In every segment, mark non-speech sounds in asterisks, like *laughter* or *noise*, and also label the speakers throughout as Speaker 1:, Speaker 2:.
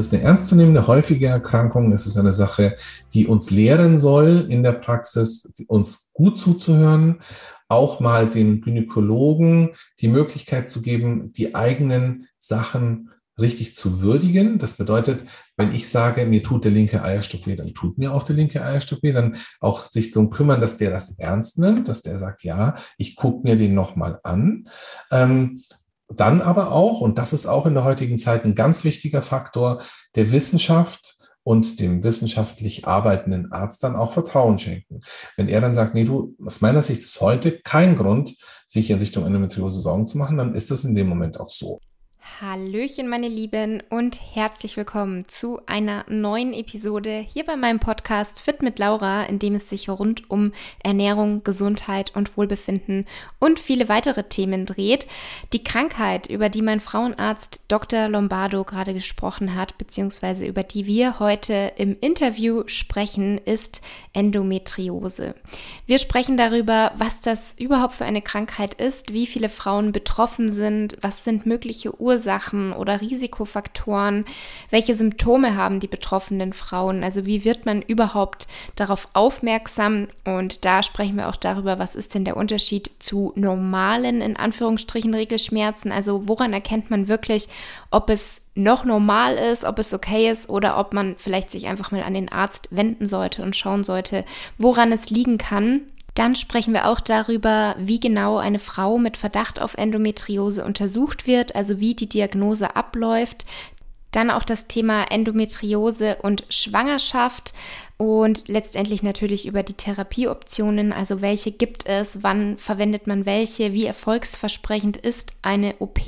Speaker 1: ist eine ernstzunehmende, häufige Erkrankung. Es ist eine Sache, die uns lehren soll in der Praxis, uns gut zuzuhören, auch mal dem Gynäkologen die Möglichkeit zu geben, die eigenen Sachen richtig zu würdigen. Das bedeutet, wenn ich sage, mir tut der linke Eierstock weh, dann tut mir auch der linke Eierstock weh, dann auch sich darum kümmern, dass der das ernst nimmt, dass der sagt, ja, ich gucke mir den nochmal an. Ähm, dann aber auch, und das ist auch in der heutigen Zeit ein ganz wichtiger Faktor, der Wissenschaft und dem wissenschaftlich arbeitenden Arzt dann auch Vertrauen schenken. Wenn er dann sagt, nee, du, aus meiner Sicht ist heute kein Grund, sich in Richtung Endometriose Sorgen zu machen, dann ist das in dem Moment auch so.
Speaker 2: Hallöchen, meine Lieben, und herzlich willkommen zu einer neuen Episode hier bei meinem Podcast Fit mit Laura, in dem es sich rund um Ernährung, Gesundheit und Wohlbefinden und viele weitere Themen dreht. Die Krankheit, über die mein Frauenarzt Dr. Lombardo gerade gesprochen hat, beziehungsweise über die wir heute im Interview sprechen, ist Endometriose. Wir sprechen darüber, was das überhaupt für eine Krankheit ist, wie viele Frauen betroffen sind, was sind mögliche Ursachen, Ursachen oder Risikofaktoren? Welche Symptome haben die betroffenen Frauen? Also wie wird man überhaupt darauf aufmerksam? Und da sprechen wir auch darüber, was ist denn der Unterschied zu normalen, in Anführungsstrichen, Regelschmerzen? Also woran erkennt man wirklich, ob es noch normal ist, ob es okay ist oder ob man vielleicht sich einfach mal an den Arzt wenden sollte und schauen sollte, woran es liegen kann. Dann sprechen wir auch darüber, wie genau eine Frau mit Verdacht auf Endometriose untersucht wird, also wie die Diagnose abläuft. Dann auch das Thema Endometriose und Schwangerschaft und letztendlich natürlich über die Therapieoptionen, also welche gibt es, wann verwendet man welche, wie erfolgsversprechend ist eine OP,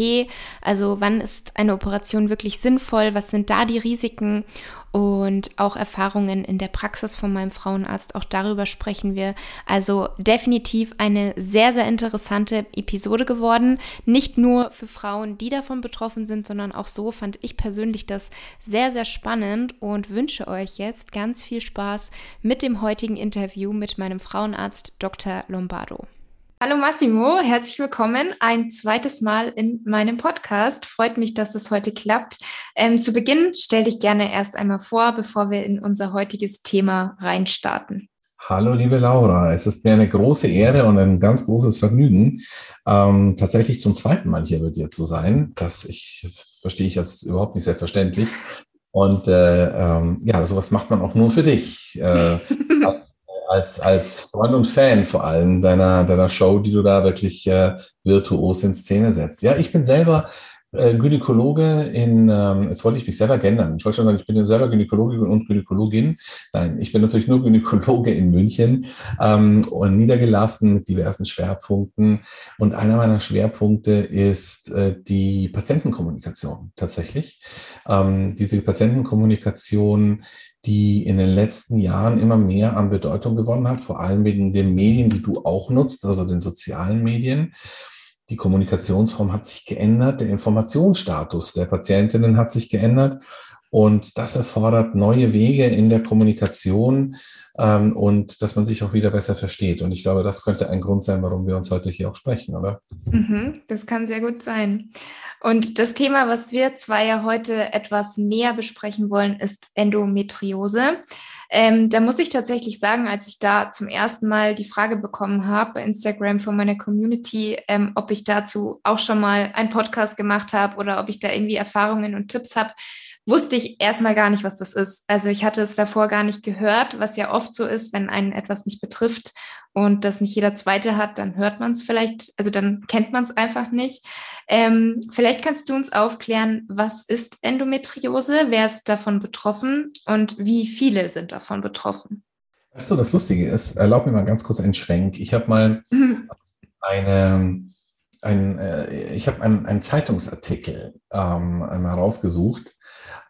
Speaker 2: also wann ist eine Operation wirklich sinnvoll, was sind da die Risiken und auch Erfahrungen in der Praxis von meinem Frauenarzt. Auch darüber sprechen wir. Also definitiv eine sehr, sehr interessante Episode geworden. Nicht nur für Frauen, die davon betroffen sind, sondern auch so fand ich persönlich das sehr, sehr spannend und wünsche euch jetzt ganz viel Spaß mit dem heutigen Interview mit meinem Frauenarzt Dr. Lombardo. Hallo Massimo, herzlich willkommen ein zweites Mal in meinem Podcast. Freut mich, dass es heute klappt. Ähm, zu Beginn stell dich gerne erst einmal vor, bevor wir in unser heutiges Thema reinstarten.
Speaker 1: Hallo, liebe Laura. Es ist mir eine große Ehre und ein ganz großes Vergnügen, ähm, tatsächlich zum zweiten Mal hier bei dir zu sein. Das ich, verstehe ich jetzt überhaupt nicht selbstverständlich. Und äh, ähm, ja, sowas macht man auch nur für dich. Äh, *laughs* als, als Freund und Fan vor allem deiner, deiner Show, die du da wirklich äh, virtuos in Szene setzt. Ja, ich bin selber äh, Gynäkologe in, ähm, jetzt wollte ich mich selber gendern. Ich wollte schon sagen, ich bin selber Gynäkologe und Gynäkologin. Nein, ich bin natürlich nur Gynäkologe in München ähm, und niedergelassen mit diversen Schwerpunkten. Und einer meiner Schwerpunkte ist äh, die Patientenkommunikation tatsächlich. Ähm, diese Patientenkommunikation die in den letzten Jahren immer mehr an Bedeutung gewonnen hat, vor allem wegen den Medien, die du auch nutzt, also den sozialen Medien. Die Kommunikationsform hat sich geändert, der Informationsstatus der Patientinnen hat sich geändert und das erfordert neue Wege in der Kommunikation ähm, und dass man sich auch wieder besser versteht. Und ich glaube, das könnte ein Grund sein, warum wir uns heute hier auch sprechen, oder?
Speaker 2: Mhm, das kann sehr gut sein. Und das Thema, was wir zwei ja heute etwas näher besprechen wollen, ist Endometriose. Ähm, da muss ich tatsächlich sagen, als ich da zum ersten Mal die Frage bekommen habe bei Instagram von meiner Community, ähm, ob ich dazu auch schon mal einen Podcast gemacht habe oder ob ich da irgendwie Erfahrungen und Tipps habe, wusste ich erstmal gar nicht, was das ist. Also ich hatte es davor gar nicht gehört, was ja oft so ist, wenn einen etwas nicht betrifft und das nicht jeder Zweite hat, dann hört man es vielleicht, also dann kennt man es einfach nicht. Ähm, vielleicht kannst du uns aufklären, was ist Endometriose, wer ist davon betroffen und wie viele sind davon betroffen?
Speaker 1: Weißt du, das Lustige ist, erlaub mir mal ganz kurz einen Schwenk. Ich habe mal eine, ein, äh, ich habe einen, einen Zeitungsartikel ähm, einmal rausgesucht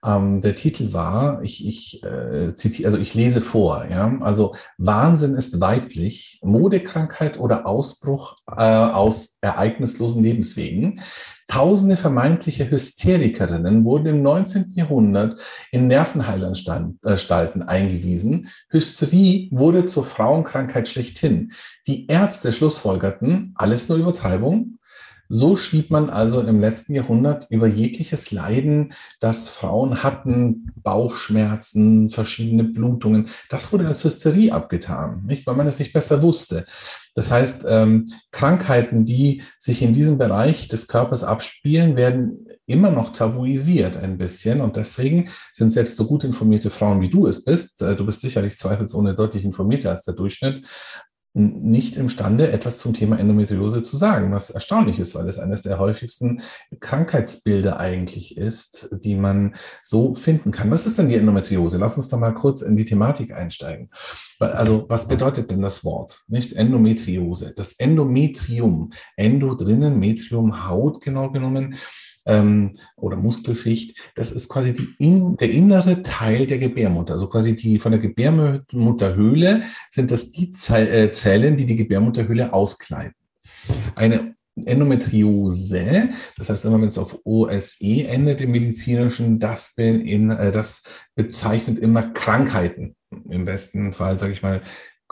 Speaker 1: ähm, der Titel war, ich, ich äh, zitiere, also ich lese vor, ja, also Wahnsinn ist weiblich, Modekrankheit oder Ausbruch äh, aus ereignislosen Lebenswegen. Tausende vermeintliche Hysterikerinnen wurden im 19. Jahrhundert in Nervenheilanstalten eingewiesen. Hysterie wurde zur Frauenkrankheit schlechthin. Die Ärzte schlussfolgerten, alles nur Übertreibung, So schrieb man also im letzten Jahrhundert über jegliches Leiden, das Frauen hatten, Bauchschmerzen, verschiedene Blutungen. Das wurde als Hysterie abgetan, nicht, weil man es nicht besser wusste. Das heißt, ähm, Krankheiten, die sich in diesem Bereich des Körpers abspielen, werden immer noch tabuisiert ein bisschen. Und deswegen sind selbst so gut informierte Frauen, wie du es bist, äh, du bist sicherlich zweifelsohne deutlich informierter als der Durchschnitt, nicht imstande, etwas zum Thema Endometriose zu sagen, was erstaunlich ist, weil es eines der häufigsten Krankheitsbilder eigentlich ist, die man so finden kann. Was ist denn die Endometriose? Lass uns da mal kurz in die Thematik einsteigen. Also, was bedeutet denn das Wort? Nicht Endometriose. Das Endometrium, Endo drinnen, Metrium, Haut genau genommen, ähm, oder Muskelschicht, das ist quasi in, der innere Teil der Gebärmutter. Also quasi die von der Gebärmutterhöhle sind das die äh, Zellen, die die Gebärmutterhöhle auskleiden. Eine Endometriose, das heißt immer, wenn es auf OSE endet im medizinischen, das, in, äh, das bezeichnet immer Krankheiten. Im besten Fall, sage ich mal,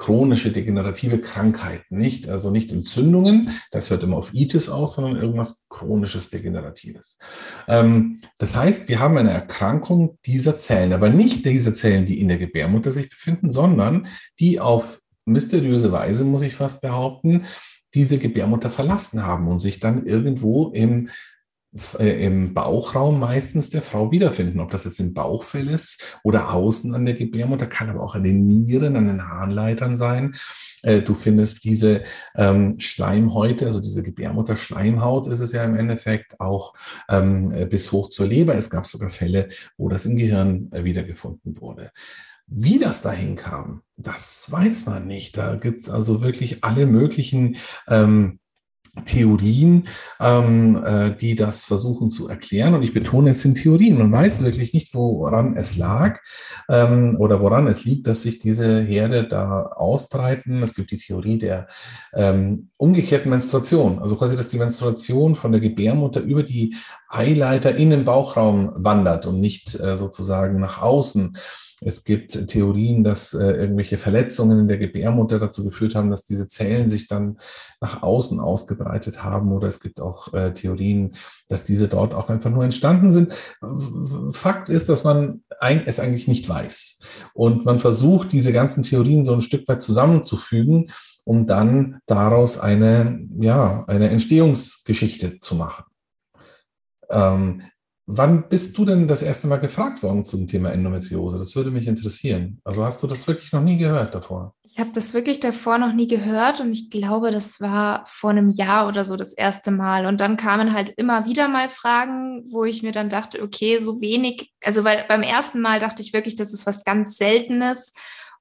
Speaker 1: chronische degenerative Krankheiten, nicht, also nicht Entzündungen, das hört immer auf Itis aus, sondern irgendwas chronisches Degeneratives. Ähm, das heißt, wir haben eine Erkrankung dieser Zellen, aber nicht dieser Zellen, die in der Gebärmutter sich befinden, sondern die auf mysteriöse Weise, muss ich fast behaupten, diese Gebärmutter verlassen haben und sich dann irgendwo im im Bauchraum meistens der Frau wiederfinden. Ob das jetzt im Bauchfell ist oder außen an der Gebärmutter, kann aber auch an den Nieren, an den Harnleitern sein. Äh, du findest diese ähm, Schleimhäute, also diese Gebärmutterschleimhaut ist es ja im Endeffekt auch ähm, äh, bis hoch zur Leber. Es gab sogar Fälle, wo das im Gehirn äh, wiedergefunden wurde. Wie das dahin kam, das weiß man nicht. Da gibt es also wirklich alle möglichen ähm, Theorien, ähm, äh, die das versuchen zu erklären. Und ich betone, es sind Theorien. Man weiß wirklich nicht, woran es lag ähm, oder woran es liegt, dass sich diese Herde da ausbreiten. Es gibt die Theorie der ähm, umgekehrten Menstruation, also quasi, dass die Menstruation von der Gebärmutter über die Eileiter in den Bauchraum wandert und nicht äh, sozusagen nach außen. Es gibt Theorien, dass äh, irgendwelche Verletzungen in der Gebärmutter dazu geführt haben, dass diese Zellen sich dann nach außen ausgebreitet haben. Oder es gibt auch äh, Theorien, dass diese dort auch einfach nur entstanden sind. Fakt ist, dass man ein, es eigentlich nicht weiß. Und man versucht, diese ganzen Theorien so ein Stück weit zusammenzufügen, um dann daraus eine, ja, eine Entstehungsgeschichte zu machen. Ähm, Wann bist du denn das erste Mal gefragt worden zum Thema Endometriose? Das würde mich interessieren. Also hast du das wirklich noch nie gehört davor?
Speaker 2: Ich habe das wirklich davor noch nie gehört und ich glaube, das war vor einem Jahr oder so das erste Mal. Und dann kamen halt immer wieder mal Fragen, wo ich mir dann dachte, okay, so wenig, also weil beim ersten Mal dachte ich wirklich, das ist was ganz Seltenes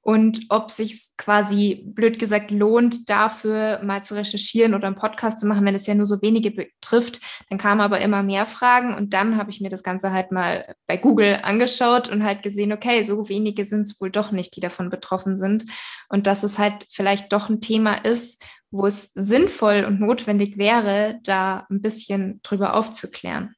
Speaker 2: und ob sich quasi blöd gesagt lohnt, dafür mal zu recherchieren oder einen Podcast zu machen, wenn es ja nur so wenige betrifft. Dann kamen aber immer mehr Fragen und dann habe ich mir das Ganze halt mal bei Google angeschaut und halt gesehen, okay, so wenige sind es wohl doch nicht, die davon betroffen sind und dass es halt vielleicht doch ein Thema ist, wo es sinnvoll und notwendig wäre, da ein bisschen drüber aufzuklären.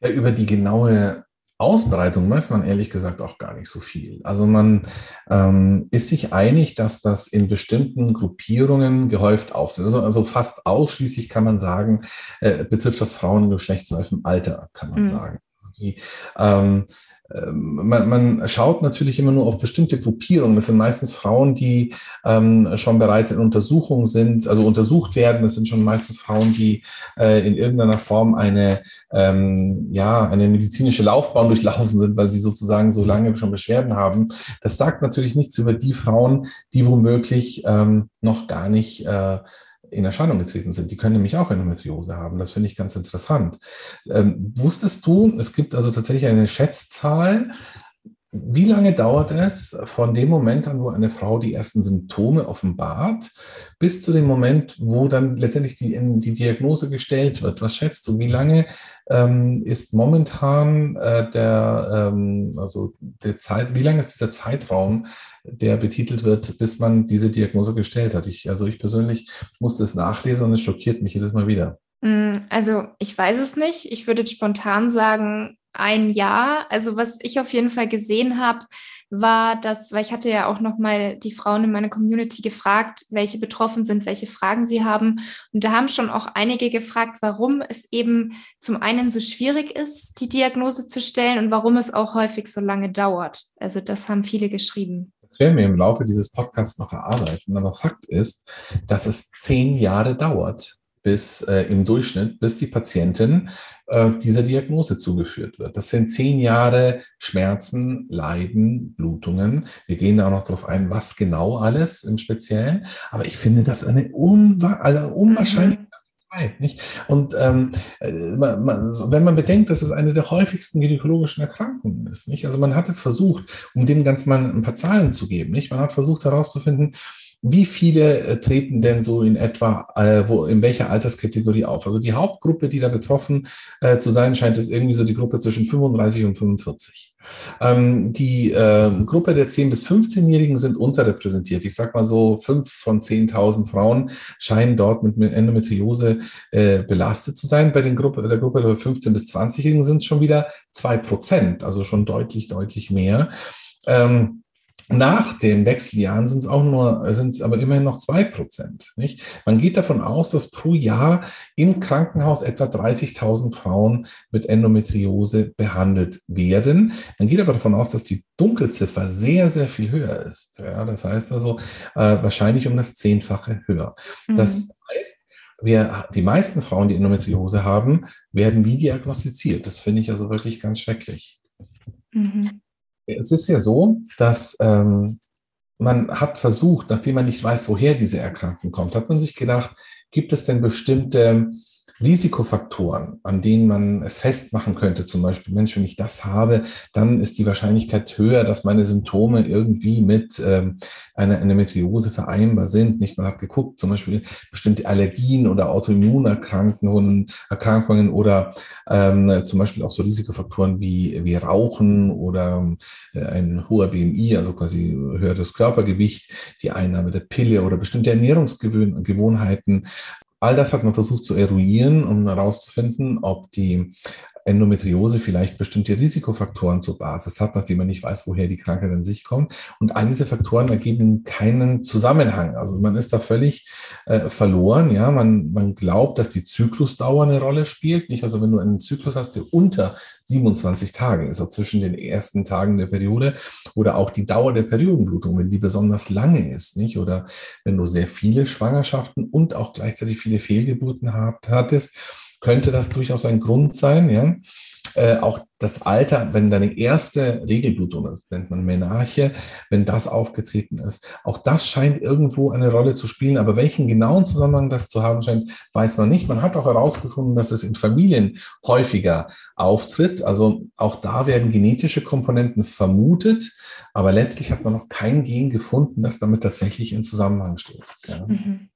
Speaker 1: Ja, über die genaue Ausbreitung weiß man ehrlich gesagt auch gar nicht so viel. Also man ähm, ist sich einig, dass das in bestimmten Gruppierungen gehäuft auftritt. Also, also fast ausschließlich kann man sagen, äh, betrifft das Frauen im geschlechtsreifem Alter, kann man mhm. sagen. Also die, ähm, man, man schaut natürlich immer nur auf bestimmte Gruppierungen. Das sind meistens Frauen, die ähm, schon bereits in Untersuchung sind, also untersucht werden. Das sind schon meistens Frauen, die äh, in irgendeiner Form eine, ähm, ja, eine medizinische Laufbahn *laughs* durchlaufen sind, weil sie sozusagen so lange schon Beschwerden haben. Das sagt natürlich nichts über die Frauen, die womöglich ähm, noch gar nicht äh, in Erscheinung getreten sind. Die können nämlich auch Endometriose haben. Das finde ich ganz interessant. Ähm, wusstest du, es gibt also tatsächlich eine Schätzzahl, wie lange dauert es von dem Moment an, wo eine Frau die ersten Symptome offenbart, bis zu dem Moment, wo dann letztendlich die, die Diagnose gestellt wird? Was schätzt du? Wie lange ähm, ist momentan äh, der, ähm, also der Zeit, wie lange ist dieser Zeitraum, der betitelt wird, bis man diese Diagnose gestellt hat? Ich, also ich persönlich musste es nachlesen und es schockiert mich jedes Mal wieder.
Speaker 2: Mm, also ich weiß es nicht. Ich würde jetzt spontan sagen, ein Jahr. Also was ich auf jeden Fall gesehen habe, war das, weil ich hatte ja auch noch mal die Frauen in meiner Community gefragt, welche betroffen sind, welche Fragen sie haben. Und da haben schon auch einige gefragt, warum es eben zum einen so schwierig ist, die Diagnose zu stellen und warum es auch häufig so lange dauert. Also das haben viele geschrieben.
Speaker 1: Das werden wir im Laufe dieses Podcasts noch erarbeiten. Aber Fakt ist, dass es zehn Jahre dauert, bis äh, im Durchschnitt, bis die Patientin äh, dieser Diagnose zugeführt wird. Das sind zehn Jahre Schmerzen, Leiden, Blutungen. Wir gehen da auch noch darauf ein, was genau alles im Speziellen. Aber ich finde das eine unwa also unwahrscheinlich mhm. Zeit, nicht? Und ähm, äh, man, man, wenn man bedenkt, dass es eine der häufigsten gynäkologischen Erkrankungen ist, nicht? Also man hat jetzt versucht, um dem ganz mal ein paar Zahlen zu geben, nicht? Man hat versucht herauszufinden, wie viele äh, treten denn so in etwa, äh, wo, in welcher Alterskategorie auf? Also die Hauptgruppe, die da betroffen äh, zu sein scheint, ist irgendwie so die Gruppe zwischen 35 und 45. Ähm, die äh, Gruppe der 10- bis 15-Jährigen sind unterrepräsentiert. Ich sag mal so, fünf von 10.000 Frauen scheinen dort mit Endometriose äh, belastet zu sein. Bei den Gruppe, der Gruppe der 15- bis 20-Jährigen sind es schon wieder zwei Prozent, also schon deutlich, deutlich mehr. Ähm, nach den Wechseljahren sind es auch nur, sind es aber immerhin noch zwei Prozent. Nicht? Man geht davon aus, dass pro Jahr im Krankenhaus etwa 30.000 Frauen mit Endometriose behandelt werden. Man geht aber davon aus, dass die Dunkelziffer sehr, sehr viel höher ist. Ja, das heißt also äh, wahrscheinlich um das Zehnfache höher. Mhm. Das heißt, wir, die meisten Frauen, die Endometriose haben, werden nie diagnostiziert. Das finde ich also wirklich ganz schrecklich. Mhm es ist ja so, dass ähm, man hat versucht, nachdem man nicht weiß, woher diese Erkrankung kommt, hat man sich gedacht, gibt es denn bestimmte Risikofaktoren, an denen man es festmachen könnte, zum Beispiel, Mensch, wenn ich das habe, dann ist die Wahrscheinlichkeit höher, dass meine Symptome irgendwie mit ähm, einer Endometriose vereinbar sind. Nicht, man hat geguckt, zum Beispiel bestimmte Allergien oder Autoimmunerkrankungen Erkrankungen oder ähm, zum Beispiel auch so Risikofaktoren wie, wie Rauchen oder äh, ein hoher BMI, also quasi höheres Körpergewicht, die Einnahme der Pille oder bestimmte Ernährungsgewohnheiten All das hat man versucht zu eruieren, um herauszufinden, ob die Endometriose vielleicht bestimmte Risikofaktoren zur Basis hat, nachdem man nicht weiß, woher die Krankheit an sich kommt. Und all diese Faktoren ergeben keinen Zusammenhang. Also man ist da völlig äh, verloren. Ja, man, man glaubt, dass die Zyklusdauer eine Rolle spielt. Nicht, also wenn du einen Zyklus hast, der unter 27 Tage ist, also zwischen den ersten Tagen der Periode oder auch die Dauer der Periodenblutung, wenn die besonders lange ist, nicht? Oder wenn du sehr viele Schwangerschaften und auch gleichzeitig viele Fehlgeburten hattest, könnte das durchaus ein Grund sein, ja. Äh, auch das Alter, wenn deine erste Regelblutung, das nennt man Menarche, wenn das aufgetreten ist, auch das scheint irgendwo eine Rolle zu spielen. Aber welchen genauen Zusammenhang das zu haben scheint, weiß man nicht. Man hat auch herausgefunden, dass es in Familien häufiger auftritt. Also auch da werden genetische Komponenten vermutet, aber letztlich hat man noch kein Gen gefunden, das damit tatsächlich in Zusammenhang steht. Ja. Mhm.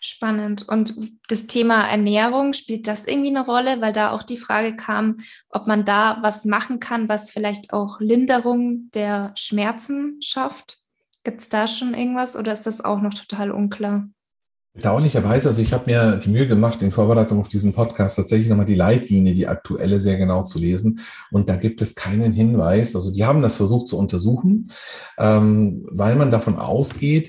Speaker 2: Spannend. Und das Thema Ernährung, spielt das irgendwie eine Rolle? Weil da auch die Frage kam, ob man da was machen kann, was vielleicht auch Linderung der Schmerzen schafft. Gibt es da schon irgendwas oder ist das auch noch total unklar?
Speaker 1: Bedauerlicherweise, also ich habe mir die Mühe gemacht, in Vorbereitung auf diesen Podcast tatsächlich nochmal die Leitlinie, die aktuelle, sehr genau zu lesen. Und da gibt es keinen Hinweis. Also die haben das versucht zu untersuchen, ähm, weil man davon ausgeht,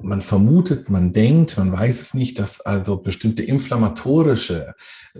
Speaker 1: man vermutet, man denkt, man weiß es nicht, dass also bestimmte inflammatorische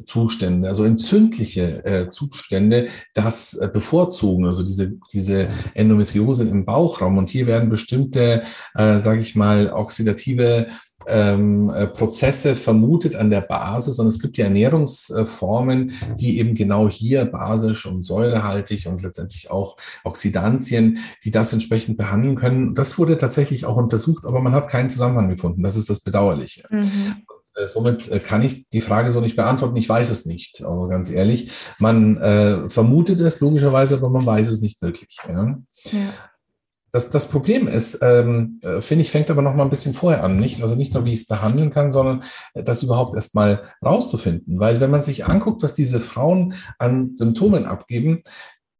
Speaker 1: Zustände, also entzündliche äh, Zustände, das äh, bevorzugen, also diese, diese Endometriose im Bauchraum. Und hier werden bestimmte, äh, sage ich mal, oxidative ähm, äh, Prozesse vermutet an der Basis. Und es gibt ja Ernährungsformen, die eben genau hier basisch und säurehaltig und letztendlich auch Oxidantien, die das entsprechend behandeln können. Das wurde tatsächlich auch untersucht, aber man hat keinen Zusammenhang gefunden. Das ist das Bedauerliche. Mhm. Äh, somit äh, kann ich die Frage so nicht beantworten. Ich weiß es nicht, aber ganz ehrlich. Man äh, vermutet es logischerweise, aber man weiß es nicht wirklich. Ja? ja. Das, das Problem ist, ähm, äh, finde ich, fängt aber noch mal ein bisschen vorher an. Nicht, also nicht nur, wie ich es behandeln kann, sondern das überhaupt erst mal rauszufinden. Weil wenn man sich anguckt, was diese Frauen an Symptomen abgeben,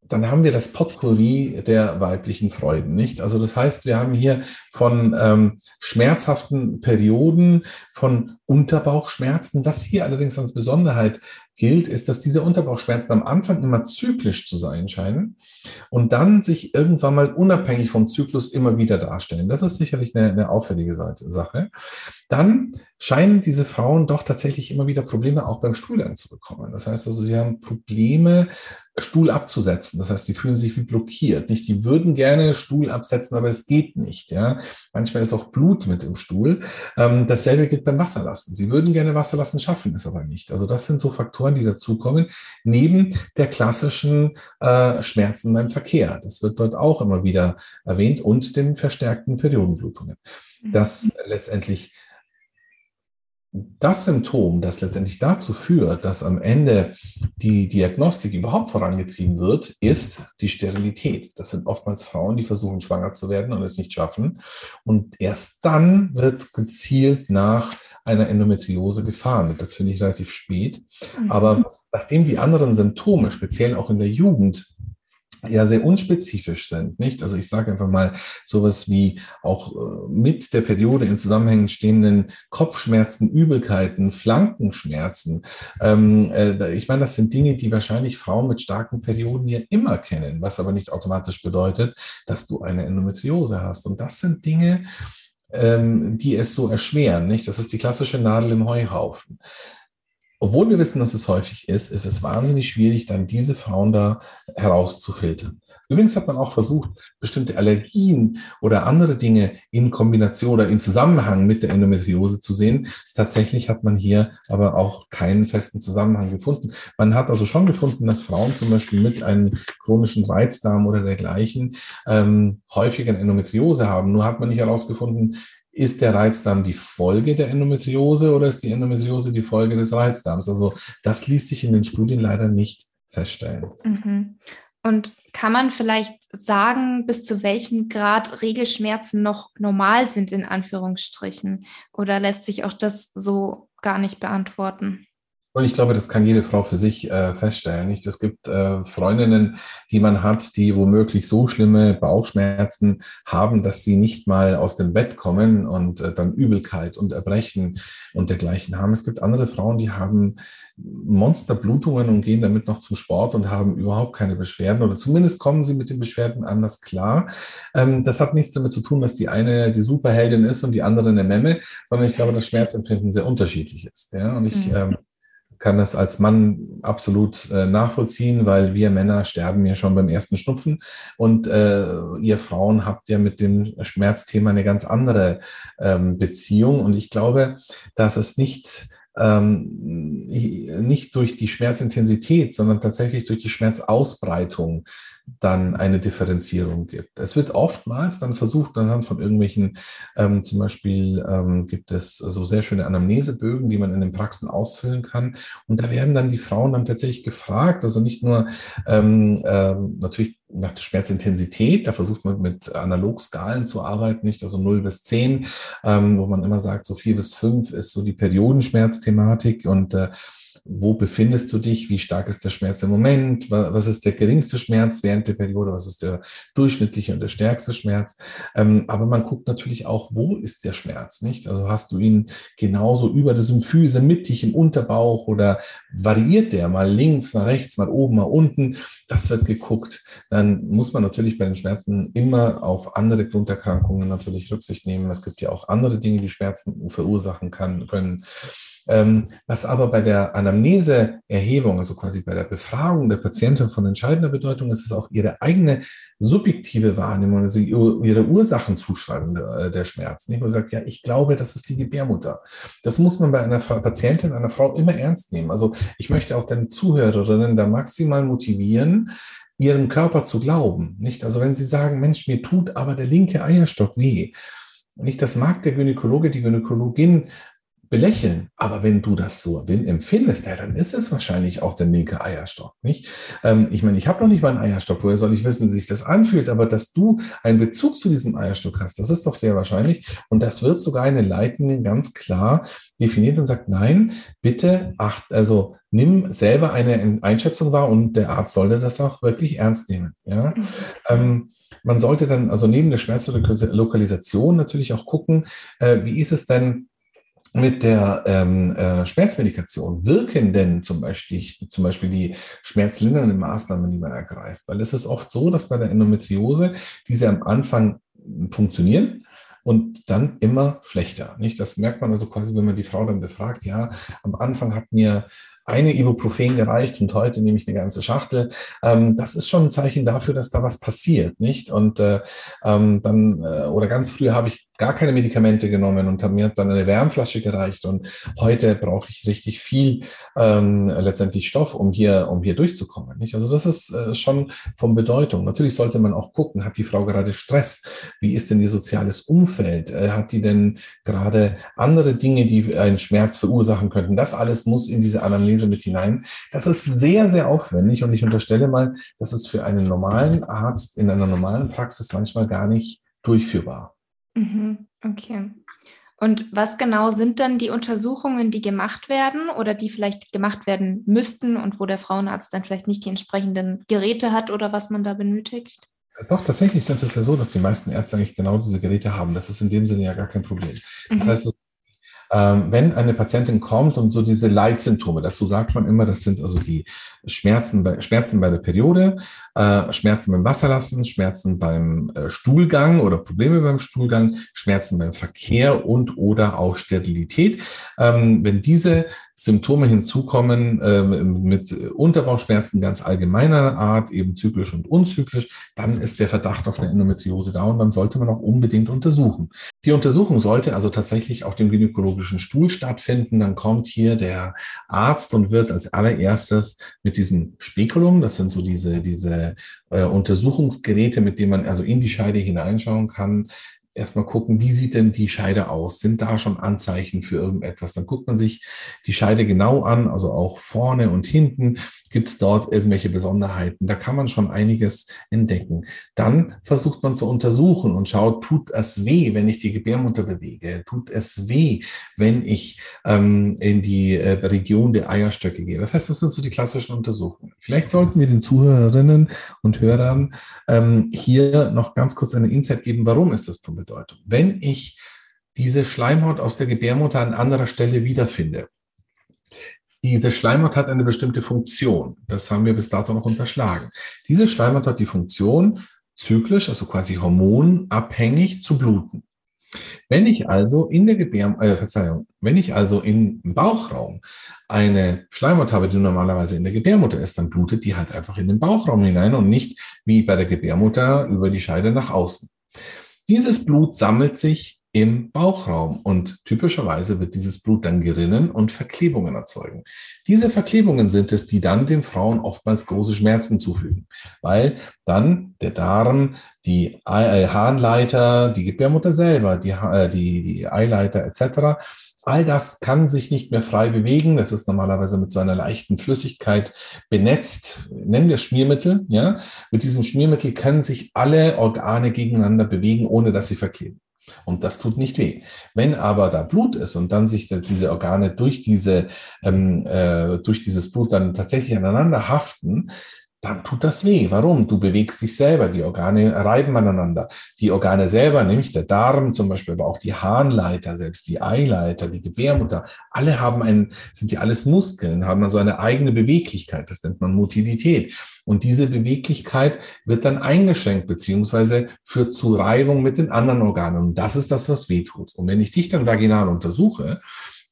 Speaker 1: dann haben wir das Potpourri der weiblichen Freuden, nicht? Also das heißt, wir haben hier von ähm, schmerzhaften Perioden, von Unterbauchschmerzen, was hier allerdings als Besonderheit gilt, ist, dass diese Unterbauchschmerzen am Anfang immer zyklisch zu sein scheinen und dann sich irgendwann mal unabhängig vom Zyklus immer wieder darstellen. Das ist sicherlich eine, eine auffällige Sache. Dann scheinen diese Frauen doch tatsächlich immer wieder Probleme auch beim Stuhlgang zu bekommen. Das heißt also, sie haben Probleme, Stuhl abzusetzen. Das heißt, sie fühlen sich wie blockiert. Nicht, die würden gerne Stuhl absetzen, aber es geht nicht. Ja, manchmal ist auch Blut mit im Stuhl. Ähm, dasselbe gilt beim Wasserlassen. Sie würden gerne Wasserlassen schaffen, ist aber nicht. Also das sind so Faktoren, die dazukommen, neben der klassischen äh, Schmerzen beim Verkehr. Das wird dort auch immer wieder erwähnt und den verstärkten Periodenblutungen. Das mhm. letztendlich das Symptom, das letztendlich dazu führt, dass am Ende die Diagnostik überhaupt vorangetrieben wird, ist die Sterilität. Das sind oftmals Frauen, die versuchen, schwanger zu werden und es nicht schaffen. Und erst dann wird gezielt nach einer Endometriose gefahren. Das finde ich relativ spät. Mhm. Aber nachdem die anderen Symptome, speziell auch in der Jugend, ja sehr unspezifisch sind, nicht? Also ich sage einfach mal sowas wie auch äh, mit der Periode in Zusammenhängen stehenden Kopfschmerzen, Übelkeiten, Flankenschmerzen. Ähm, äh, ich meine, das sind Dinge, die wahrscheinlich Frauen mit starken Perioden ja immer kennen, was aber nicht automatisch bedeutet, dass du eine Endometriose hast. Und das sind Dinge, ähm, die es so erschweren, nicht? Das ist die klassische Nadel im Heuhaufen obwohl wir wissen, dass es häufig ist, ist es wahnsinnig schwierig, dann diese Frauen da herauszufiltern. Übrigens hat man auch versucht, bestimmte Allergien oder andere Dinge in Kombination oder in Zusammenhang mit der Endometriose zu sehen. Tatsächlich hat man hier aber auch keinen festen Zusammenhang gefunden. Man hat also schon gefunden, dass Frauen zum Beispiel mit einem chronischen Reizdarm oder dergleichen ähm, häufiger Endometriose haben. Nur hat man nicht herausgefunden, ist der Reizdarm die Folge der Endometriose oder ist die Endometriose die Folge des Reizdarms? Also das ließ sich in den Studien leider nicht feststellen.
Speaker 2: Mhm. Und kann man vielleicht sagen, bis zu welchem Grad Regelschmerzen noch normal sind, in Anführungsstrichen? Oder lässt sich auch das so gar nicht beantworten?
Speaker 1: Und ich glaube, das kann jede Frau für sich äh, feststellen. Nicht? Es gibt äh, Freundinnen, die man hat, die womöglich so schlimme Bauchschmerzen haben, dass sie nicht mal aus dem Bett kommen und äh, dann Übelkeit und Erbrechen und dergleichen haben. Es gibt andere Frauen, die haben Monsterblutungen und gehen damit noch zum Sport und haben überhaupt keine Beschwerden oder zumindest kommen sie mit den Beschwerden anders klar. Ähm, das hat nichts damit zu tun, dass die eine die Superheldin ist und die andere eine Memme, sondern ich glaube, das Schmerzempfinden sehr unterschiedlich ist. Ja? Und ich mhm. ähm, kann das als Mann absolut äh, nachvollziehen, weil wir Männer sterben ja schon beim ersten Schnupfen und äh, ihr Frauen habt ja mit dem Schmerzthema eine ganz andere ähm, Beziehung. Und ich glaube, dass es nicht ähm, nicht durch die Schmerzintensität, sondern tatsächlich durch die Schmerzausbreitung dann eine Differenzierung gibt. Es wird oftmals dann versucht, anhand von irgendwelchen, ähm, zum Beispiel ähm, gibt es so sehr schöne Anamnesebögen, die man in den Praxen ausfüllen kann. Und da werden dann die Frauen dann tatsächlich gefragt, also nicht nur ähm, ähm, natürlich nach der Schmerzintensität, da versucht man mit Analogskalen zu arbeiten, nicht also 0 bis 10, ähm, wo man immer sagt, so 4 bis 5 ist so die Periodenschmerzthematik und äh, wo befindest du dich, wie stark ist der Schmerz im Moment, was ist der geringste Schmerz während der Periode, was ist der durchschnittliche und der stärkste Schmerz. Ähm, aber man guckt natürlich auch, wo ist der Schmerz, nicht? Also hast du ihn genauso über der Symphyse mittig im Unterbauch oder variiert der mal links, mal rechts, mal oben, mal unten? Das wird geguckt. Dann muss man natürlich bei den Schmerzen immer auf andere Grunderkrankungen natürlich Rücksicht nehmen. Es gibt ja auch andere Dinge, die Schmerzen verursachen können. Ähm, was aber bei der Anamneseerhebung, also quasi bei der Befragung der Patientin von entscheidender Bedeutung ist, ist auch ihre eigene subjektive Wahrnehmung, also ihre Ursachenzuschreibung der, äh, der Schmerzen. Man sagt, ja, ich glaube, das ist die Gebärmutter. Das muss man bei einer Patientin, einer Frau immer ernst nehmen. Also ich möchte auch den Zuhörerinnen da maximal motivieren, ihrem Körper zu glauben. Nicht? Also wenn sie sagen, Mensch, mir tut aber der linke Eierstock weh. Nicht, das mag der Gynäkologe, die Gynäkologin belächeln. Aber wenn du das so empfindest, ja, dann ist es wahrscheinlich auch der linke Eierstock, nicht? Ähm, ich meine, ich habe noch nicht mal einen Eierstock. Woher soll ich wissen, wie sich das anfühlt? Aber dass du einen Bezug zu diesem Eierstock hast, das ist doch sehr wahrscheinlich. Und das wird sogar eine Leitlinie ganz klar definiert und sagt, nein, bitte acht, also nimm selber eine Einschätzung wahr und der Arzt sollte das auch wirklich ernst nehmen, ja? Mhm. Ähm, man sollte dann also neben der Schmerzlokalisation natürlich auch gucken, äh, wie ist es denn, mit der ähm, äh, Schmerzmedikation wirken denn zum Beispiel, zum Beispiel die schmerzlindernden Maßnahmen, die man ergreift? Weil es ist oft so, dass bei der Endometriose diese am Anfang funktionieren, und dann immer schlechter. Nicht? Das merkt man also quasi, wenn man die Frau dann befragt, ja, am Anfang hat mir eine Ibuprofen gereicht und heute nehme ich eine ganze Schachtel. Ähm, das ist schon ein Zeichen dafür, dass da was passiert, nicht? Und äh, ähm, dann, äh, oder ganz früh habe ich gar keine Medikamente genommen und mir dann eine Wärmflasche gereicht. Und heute brauche ich richtig viel ähm, letztendlich Stoff, um hier, um hier durchzukommen. Nicht? Also das ist äh, schon von Bedeutung. Natürlich sollte man auch gucken, hat die Frau gerade Stress? Wie ist denn ihr soziales Umfeld? Äh, hat die denn gerade andere Dinge, die einen Schmerz verursachen könnten? Das alles muss in diese Anamnese mit hinein. Das ist sehr, sehr aufwendig und ich unterstelle mal, das ist für einen normalen Arzt in einer normalen Praxis manchmal gar nicht durchführbar.
Speaker 2: Mhm, okay. Und was genau sind dann die Untersuchungen, die gemacht werden oder die vielleicht gemacht werden müssten und wo der Frauenarzt dann vielleicht nicht die entsprechenden Geräte hat oder was man da benötigt?
Speaker 1: Doch, tatsächlich ist es ja so, dass die meisten Ärzte eigentlich genau diese Geräte haben. Das ist in dem Sinne ja gar kein Problem. Das mhm. heißt, es wenn eine Patientin kommt und so diese Leitsymptome, dazu sagt man immer, das sind also die Schmerzen bei, Schmerzen bei der Periode, äh, Schmerzen beim Wasserlassen, Schmerzen beim äh, Stuhlgang oder Probleme beim Stuhlgang, Schmerzen beim Verkehr und oder auch Sterilität. Ähm, wenn diese Symptome hinzukommen äh, mit Unterbauchschmerzen ganz allgemeiner Art, eben zyklisch und unzyklisch, dann ist der Verdacht auf eine Endometriose da und dann sollte man auch unbedingt untersuchen. Die Untersuchung sollte also tatsächlich auch dem gynäkologischen Stuhl stattfinden. Dann kommt hier der Arzt und wird als allererstes mit diesem Spekulum, das sind so diese, diese äh, Untersuchungsgeräte, mit denen man also in die Scheide hineinschauen kann, erstmal gucken, wie sieht denn die Scheide aus? Sind da schon Anzeichen für irgendetwas? Dann guckt man sich die Scheide genau an, also auch vorne und hinten. Gibt es dort irgendwelche Besonderheiten? Da kann man schon einiges entdecken. Dann versucht man zu untersuchen und schaut, tut es weh, wenn ich die Gebärmutter bewege? Tut es weh, wenn ich ähm, in die äh, Region der Eierstöcke gehe? Das heißt, das sind so die klassischen Untersuchungen. Vielleicht sollten wir den Zuhörerinnen und Hörern ähm, hier noch ganz kurz eine Insight geben, warum ist das von Bedeutung? Wenn ich diese Schleimhaut aus der Gebärmutter an anderer Stelle wiederfinde, diese Schleimhaut hat eine bestimmte Funktion. Das haben wir bis dato noch unterschlagen. Diese Schleimhaut hat die Funktion, zyklisch, also quasi hormonabhängig zu bluten. Wenn ich also in der Gebärmutter, äh, Verzeihung, wenn ich also im Bauchraum eine Schleimhaut habe, die normalerweise in der Gebärmutter ist, dann blutet die halt einfach in den Bauchraum hinein und nicht wie bei der Gebärmutter über die Scheide nach außen. Dieses Blut sammelt sich im Bauchraum und typischerweise wird dieses Blut dann gerinnen und Verklebungen erzeugen. Diese Verklebungen sind es, die dann den Frauen oftmals große Schmerzen zufügen, weil dann der Darm, die äh, Harnleiter, die Gebärmutter selber, die, äh, die, die Eileiter etc., All das kann sich nicht mehr frei bewegen. Das ist normalerweise mit so einer leichten Flüssigkeit benetzt. Nennen wir Schmiermittel. Ja, mit diesem Schmiermittel können sich alle Organe gegeneinander bewegen, ohne dass sie verkleben. Und das tut nicht weh. Wenn aber da Blut ist und dann sich diese Organe durch diese, ähm, äh, durch dieses Blut dann tatsächlich aneinander haften, dann tut das weh. Warum? Du bewegst dich selber, die Organe reiben aneinander. Die Organe selber, nämlich der Darm zum Beispiel, aber auch die Harnleiter, selbst die Eileiter, die Gebärmutter, alle haben einen, sind ja alles Muskeln, haben also eine eigene Beweglichkeit. Das nennt man Motilität. Und diese Beweglichkeit wird dann eingeschränkt, beziehungsweise führt zu Reibung mit den anderen Organen. Und das ist das, was weh tut. Und wenn ich dich dann vaginal untersuche,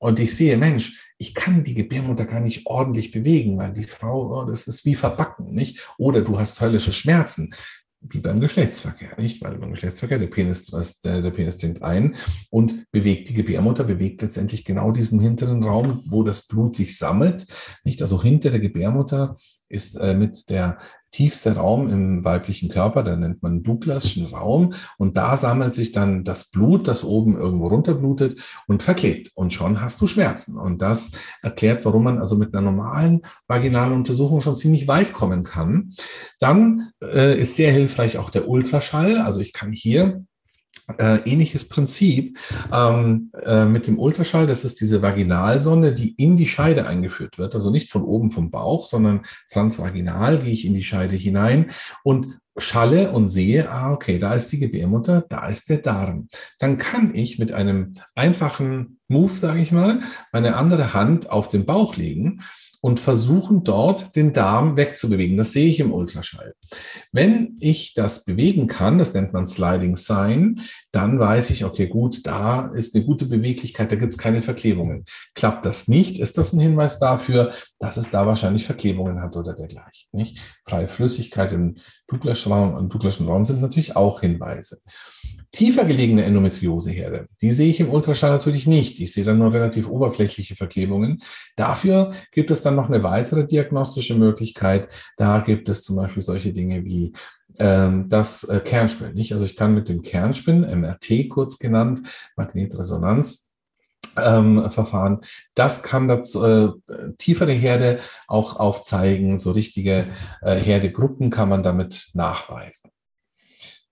Speaker 1: und ich sehe, Mensch, ich kann die Gebärmutter gar nicht ordentlich bewegen, weil die Frau, oh, das ist wie verbacken, nicht? Oder du hast höllische Schmerzen wie beim Geschlechtsverkehr, nicht? Weil beim Geschlechtsverkehr der Penis, der, der Penis dringt ein und bewegt die Gebärmutter, bewegt letztendlich genau diesen hinteren Raum, wo das Blut sich sammelt, nicht? Also hinter der Gebärmutter ist äh, mit der tiefste Raum im weiblichen Körper, den nennt man Douglasschen Raum. Und da sammelt sich dann das Blut, das oben irgendwo runterblutet und verklebt. Und schon hast du Schmerzen. Und das erklärt, warum man also mit einer normalen vaginalen Untersuchung schon ziemlich weit kommen kann. Dann äh, ist sehr hilfreich auch der Ultraschall. Also ich kann hier äh, ähnliches Prinzip ähm, äh, mit dem Ultraschall. Das ist diese Vaginalsonde, die in die Scheide eingeführt wird. Also nicht von oben vom Bauch, sondern transvaginal gehe ich in die Scheide hinein und schalle und sehe, ah, okay, da ist die Gebärmutter, da ist der Darm. Dann kann ich mit einem einfachen Move, sage ich mal, meine andere Hand auf den Bauch legen und versuchen dort den Darm wegzubewegen. Das sehe ich im Ultraschall. Wenn ich das bewegen kann, das nennt man Sliding Sign, dann weiß ich, okay, gut, da ist eine gute Beweglichkeit, da gibt es keine Verklebungen. Klappt das nicht, ist das ein Hinweis dafür, dass es da wahrscheinlich Verklebungen hat oder dergleichen. Nicht? Freie Flüssigkeit im Douglasraum, sind natürlich auch Hinweise tiefer gelegene Endometrioseherde, die sehe ich im Ultraschall natürlich nicht. Ich sehe dann nur relativ oberflächliche Verklebungen. Dafür gibt es dann noch eine weitere diagnostische Möglichkeit. Da gibt es zum Beispiel solche Dinge wie ähm, das äh. Nicht? Also ich kann mit dem Kernspin, MRT kurz genannt, Magnetresonanz, ähm, Verfahren. Das kann das äh, tiefere Herde auch aufzeigen. So richtige äh, Herdegruppen kann man damit nachweisen.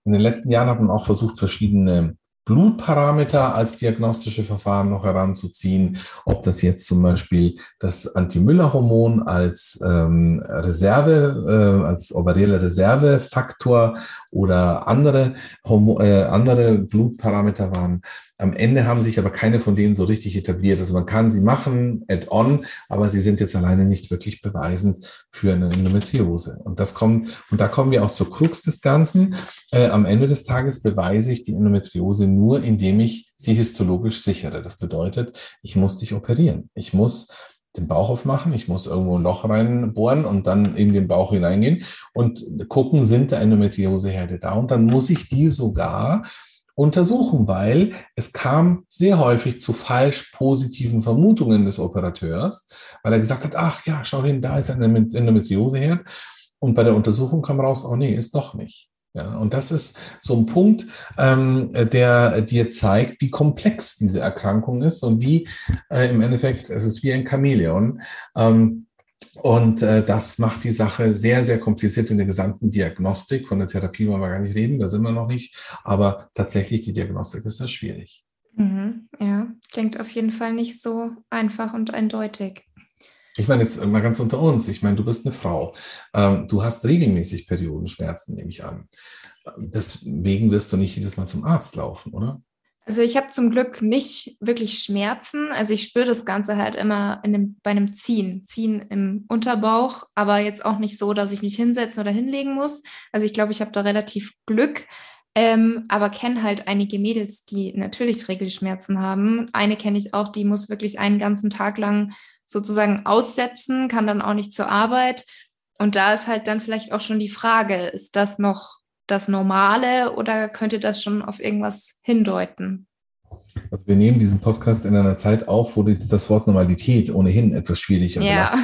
Speaker 1: In den letzten Jahren hat man auch versucht, verschiedene Blutparameter als diagnostische Verfahren noch heranzuziehen, ob das jetzt zum Beispiel das Anti-Müller-Hormon als ähm, Reserve, äh, als ovarielle Reservefaktor oder andere, Hormo äh, andere Blutparameter waren. Am Ende haben sich aber keine von denen so richtig etabliert. Also man kann sie machen, add-on, aber sie sind jetzt alleine nicht wirklich beweisend für eine Endometriose. Und das kommt, und da kommen wir auch zur Krux des Ganzen. Äh, am Ende des Tages beweise ich die Endometriose nur, indem ich sie histologisch sichere. Das bedeutet, ich muss dich operieren. Ich muss den Bauch aufmachen, ich muss irgendwo ein Loch reinbohren und dann in den Bauch hineingehen und gucken, sind da Endometrioseherde da? Und dann muss ich die sogar untersuchen, weil es kam sehr häufig zu falsch positiven Vermutungen des Operateurs, weil er gesagt hat, ach ja, schau hin, da ist eine Endometrioseherd. Und bei der Untersuchung kam raus, oh nee, ist doch nicht. Ja, und das ist so ein Punkt, ähm, der dir zeigt, wie komplex diese Erkrankung ist und wie äh, im Endeffekt, es ist wie ein Chamäleon. Ähm, und äh, das macht die Sache sehr, sehr kompliziert in der gesamten Diagnostik. Von der Therapie wollen wir gar nicht reden, da sind wir noch nicht. Aber tatsächlich, die Diagnostik ist da schwierig.
Speaker 2: Mhm, ja, klingt auf jeden Fall nicht so einfach und eindeutig.
Speaker 1: Ich meine, jetzt mal ganz unter uns. Ich meine, du bist eine Frau. Ähm, du hast regelmäßig Periodenschmerzen, nehme ich an. Deswegen wirst du nicht jedes Mal zum Arzt laufen, oder?
Speaker 2: Also ich habe zum Glück nicht wirklich Schmerzen. Also ich spüre das Ganze halt immer in dem, bei einem Ziehen, Ziehen im Unterbauch, aber jetzt auch nicht so, dass ich mich hinsetzen oder hinlegen muss. Also ich glaube, ich habe da relativ Glück, ähm, aber kenne halt einige Mädels, die natürlich Regelschmerzen haben. Eine kenne ich auch, die muss wirklich einen ganzen Tag lang sozusagen aussetzen, kann dann auch nicht zur Arbeit. Und da ist halt dann vielleicht auch schon die Frage, ist das noch das Normale oder könnte das schon auf irgendwas hindeuten?
Speaker 1: Also wir nehmen diesen Podcast in einer Zeit auf, wo das Wort Normalität ohnehin etwas schwierig und ja. ist.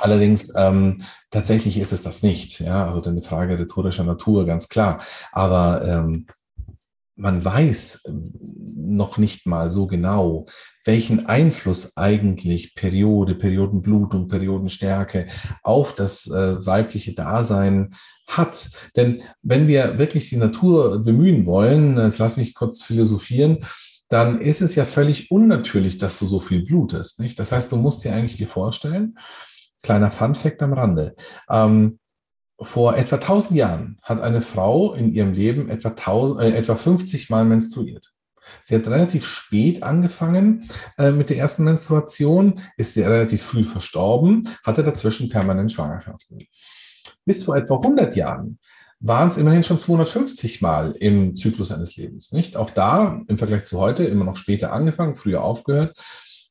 Speaker 1: Allerdings ähm, tatsächlich ist es das nicht. Ja, also eine Frage rhetorischer Natur, ganz klar. Aber ähm, man weiß noch nicht mal so genau, welchen Einfluss eigentlich Periode, Periodenblutung, Periodenstärke auf das äh, weibliche Dasein hat. Denn wenn wir wirklich die Natur bemühen wollen, jetzt lass mich kurz philosophieren, dann ist es ja völlig unnatürlich, dass du so viel blutest. Nicht? Das heißt, du musst dir eigentlich dir vorstellen, kleiner Fun-Fact am Rande, ähm, vor etwa 1000 Jahren hat eine Frau in ihrem Leben etwa, 1000, äh, etwa 50 Mal menstruiert. Sie hat relativ spät angefangen äh, mit der ersten Menstruation, ist sehr relativ früh verstorben, hatte dazwischen permanent Schwangerschaften. Bis vor etwa 100 Jahren waren es immerhin schon 250 Mal im Zyklus eines Lebens. Nicht? Auch da im Vergleich zu heute immer noch später angefangen, früher aufgehört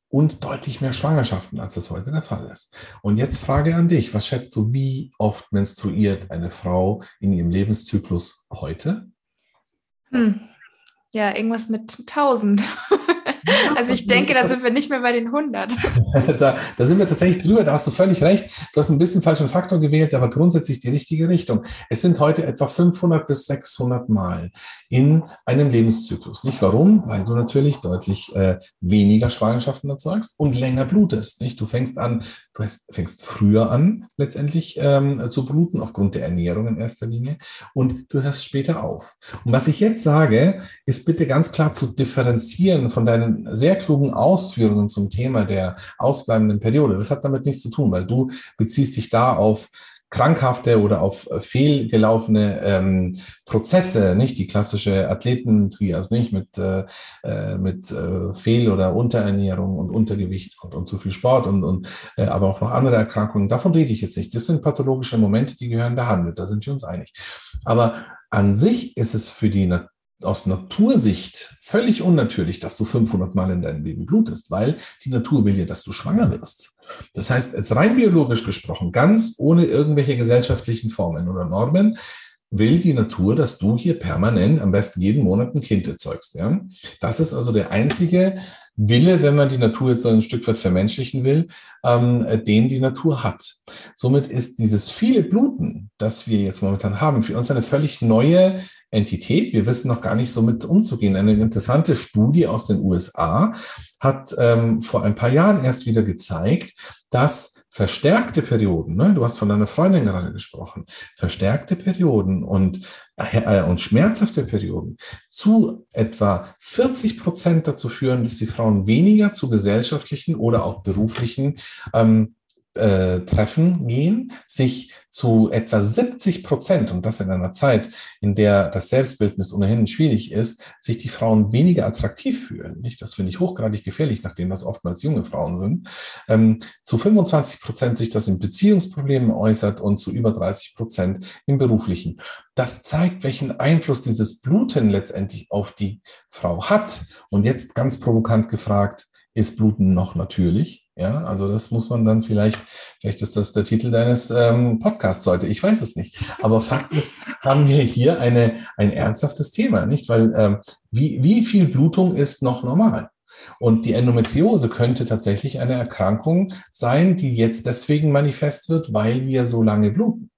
Speaker 1: und deutlich mehr Schwangerschaften, als das heute der Fall ist. Und jetzt Frage an dich, was schätzt du, wie oft menstruiert eine Frau in ihrem Lebenszyklus heute?
Speaker 2: Hm. Ja, irgendwas mit 1000. *laughs* *laughs* Also ich denke, da sind wir nicht mehr bei den 100. *laughs*
Speaker 1: da, da sind wir tatsächlich drüber, da hast du völlig recht. Du hast ein bisschen falschen Faktor gewählt, aber grundsätzlich die richtige Richtung. Es sind heute etwa 500 bis 600 Mal in einem Lebenszyklus. Nicht warum? Weil du natürlich deutlich äh, weniger Schwangerschaften erzeugst und länger blutest. Nicht? Du fängst an, du fängst früher an, letztendlich ähm, zu bluten, aufgrund der Ernährung in erster Linie, und du hörst später auf. Und was ich jetzt sage, ist bitte ganz klar zu differenzieren von deinen sehr klugen Ausführungen zum Thema der ausbleibenden Periode. Das hat damit nichts zu tun, weil du beziehst dich da auf krankhafte oder auf fehlgelaufene ähm, Prozesse, nicht die klassische Athletentrias, nicht mit, äh, äh, mit äh, Fehl- oder Unterernährung und Untergewicht und, und zu viel Sport und, und äh, aber auch noch andere Erkrankungen. Davon rede ich jetzt nicht. Das sind pathologische Momente, die gehören behandelt. Da sind wir uns einig. Aber an sich ist es für die aus Natursicht völlig unnatürlich, dass du 500 Mal in deinem Leben blutest, weil die Natur will ja, dass du schwanger wirst. Das heißt, jetzt rein biologisch gesprochen, ganz ohne irgendwelche gesellschaftlichen Formen oder Normen, will die Natur, dass du hier permanent, am besten jeden Monat ein Kind erzeugst. Ja? Das ist also der einzige Wille, wenn man die Natur jetzt so ein Stück weit vermenschlichen will, ähm, den die Natur hat. Somit ist dieses viele Bluten, das wir jetzt momentan haben, für uns eine völlig neue Entität. Wir wissen noch gar nicht so mit umzugehen. Eine interessante Studie aus den USA hat ähm, vor ein paar Jahren erst wieder gezeigt, dass verstärkte Perioden, ne, du hast von deiner Freundin gerade gesprochen, verstärkte Perioden und, und schmerzhafte Perioden zu etwa 40 Prozent dazu führen, dass die Frauen weniger zu gesellschaftlichen oder auch beruflichen ähm, äh, Treffen gehen, sich zu etwa 70 Prozent, und das in einer Zeit, in der das Selbstbildnis ohnehin schwierig ist, sich die Frauen weniger attraktiv fühlen. Nicht? Das finde ich hochgradig gefährlich, nachdem das oftmals junge Frauen sind. Ähm, zu 25 Prozent sich das in Beziehungsproblemen äußert und zu über 30 Prozent im beruflichen. Das zeigt, welchen Einfluss dieses Bluten letztendlich auf die Frau hat. Und jetzt ganz provokant gefragt, ist Bluten noch natürlich? Ja, also das muss man dann vielleicht, vielleicht ist das der Titel deines ähm, Podcasts heute, ich weiß es nicht. Aber Fakt ist, haben wir hier eine, ein ernsthaftes Thema, nicht? Weil ähm, wie, wie viel Blutung ist noch normal? Und die Endometriose könnte tatsächlich eine Erkrankung sein, die jetzt deswegen manifest wird, weil wir so lange bluten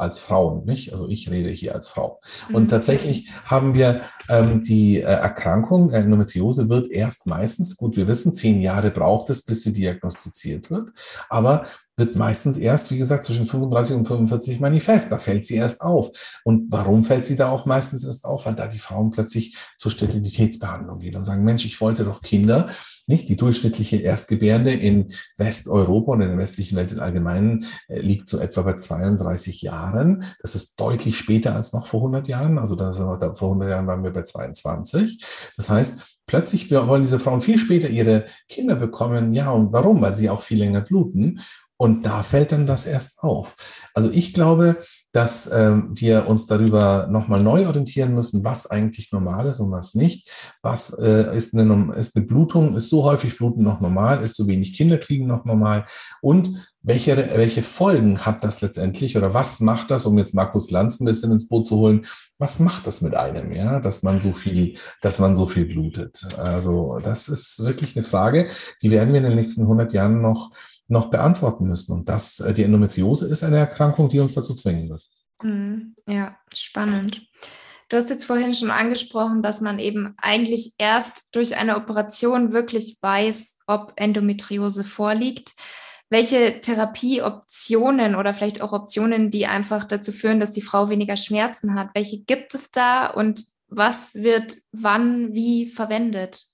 Speaker 1: als Frauen, nicht? Also ich rede hier als Frau. Und mhm. tatsächlich haben wir ähm, die äh, Erkrankung, Endometriose wird erst meistens, gut, wir wissen, zehn Jahre braucht es, bis sie diagnostiziert wird. Aber wird meistens erst, wie gesagt, zwischen 35 und 45 manifest. Da fällt sie erst auf. Und warum fällt sie da auch meistens erst auf? Weil da die Frauen plötzlich zur Sterilitätsbehandlung gehen und sagen, Mensch, ich wollte doch Kinder. Nicht die durchschnittliche Erstgebärende in Westeuropa und in der westlichen Welt im Allgemeinen äh, liegt so etwa bei 32 Jahren. Das ist deutlich später als noch vor 100 Jahren. Also das, vor 100 Jahren waren wir bei 22. Das heißt, plötzlich wollen diese Frauen viel später ihre Kinder bekommen. Ja, und warum? Weil sie auch viel länger bluten. Und da fällt dann das erst auf. Also ich glaube, dass ähm, wir uns darüber nochmal neu orientieren müssen, was eigentlich normal ist und was nicht. Was äh, ist, eine, ist eine Blutung, ist so häufig Bluten noch normal, ist so wenig Kinder kriegen noch normal und welche, welche Folgen hat das letztendlich oder was macht das, um jetzt Markus Lanz ein bisschen ins Boot zu holen, was macht das mit einem, ja, dass man so viel, dass man so viel blutet? Also das ist wirklich eine Frage, die werden wir in den nächsten 100 Jahren noch noch beantworten müssen. Und das, äh, die Endometriose ist eine Erkrankung, die uns dazu zwingen wird.
Speaker 2: Mhm. Ja, spannend. Du hast jetzt vorhin schon angesprochen, dass man eben eigentlich erst durch eine Operation wirklich weiß, ob Endometriose vorliegt. Welche Therapieoptionen oder vielleicht auch Optionen, die einfach dazu führen, dass die Frau weniger Schmerzen hat, welche gibt es da und was wird wann wie verwendet?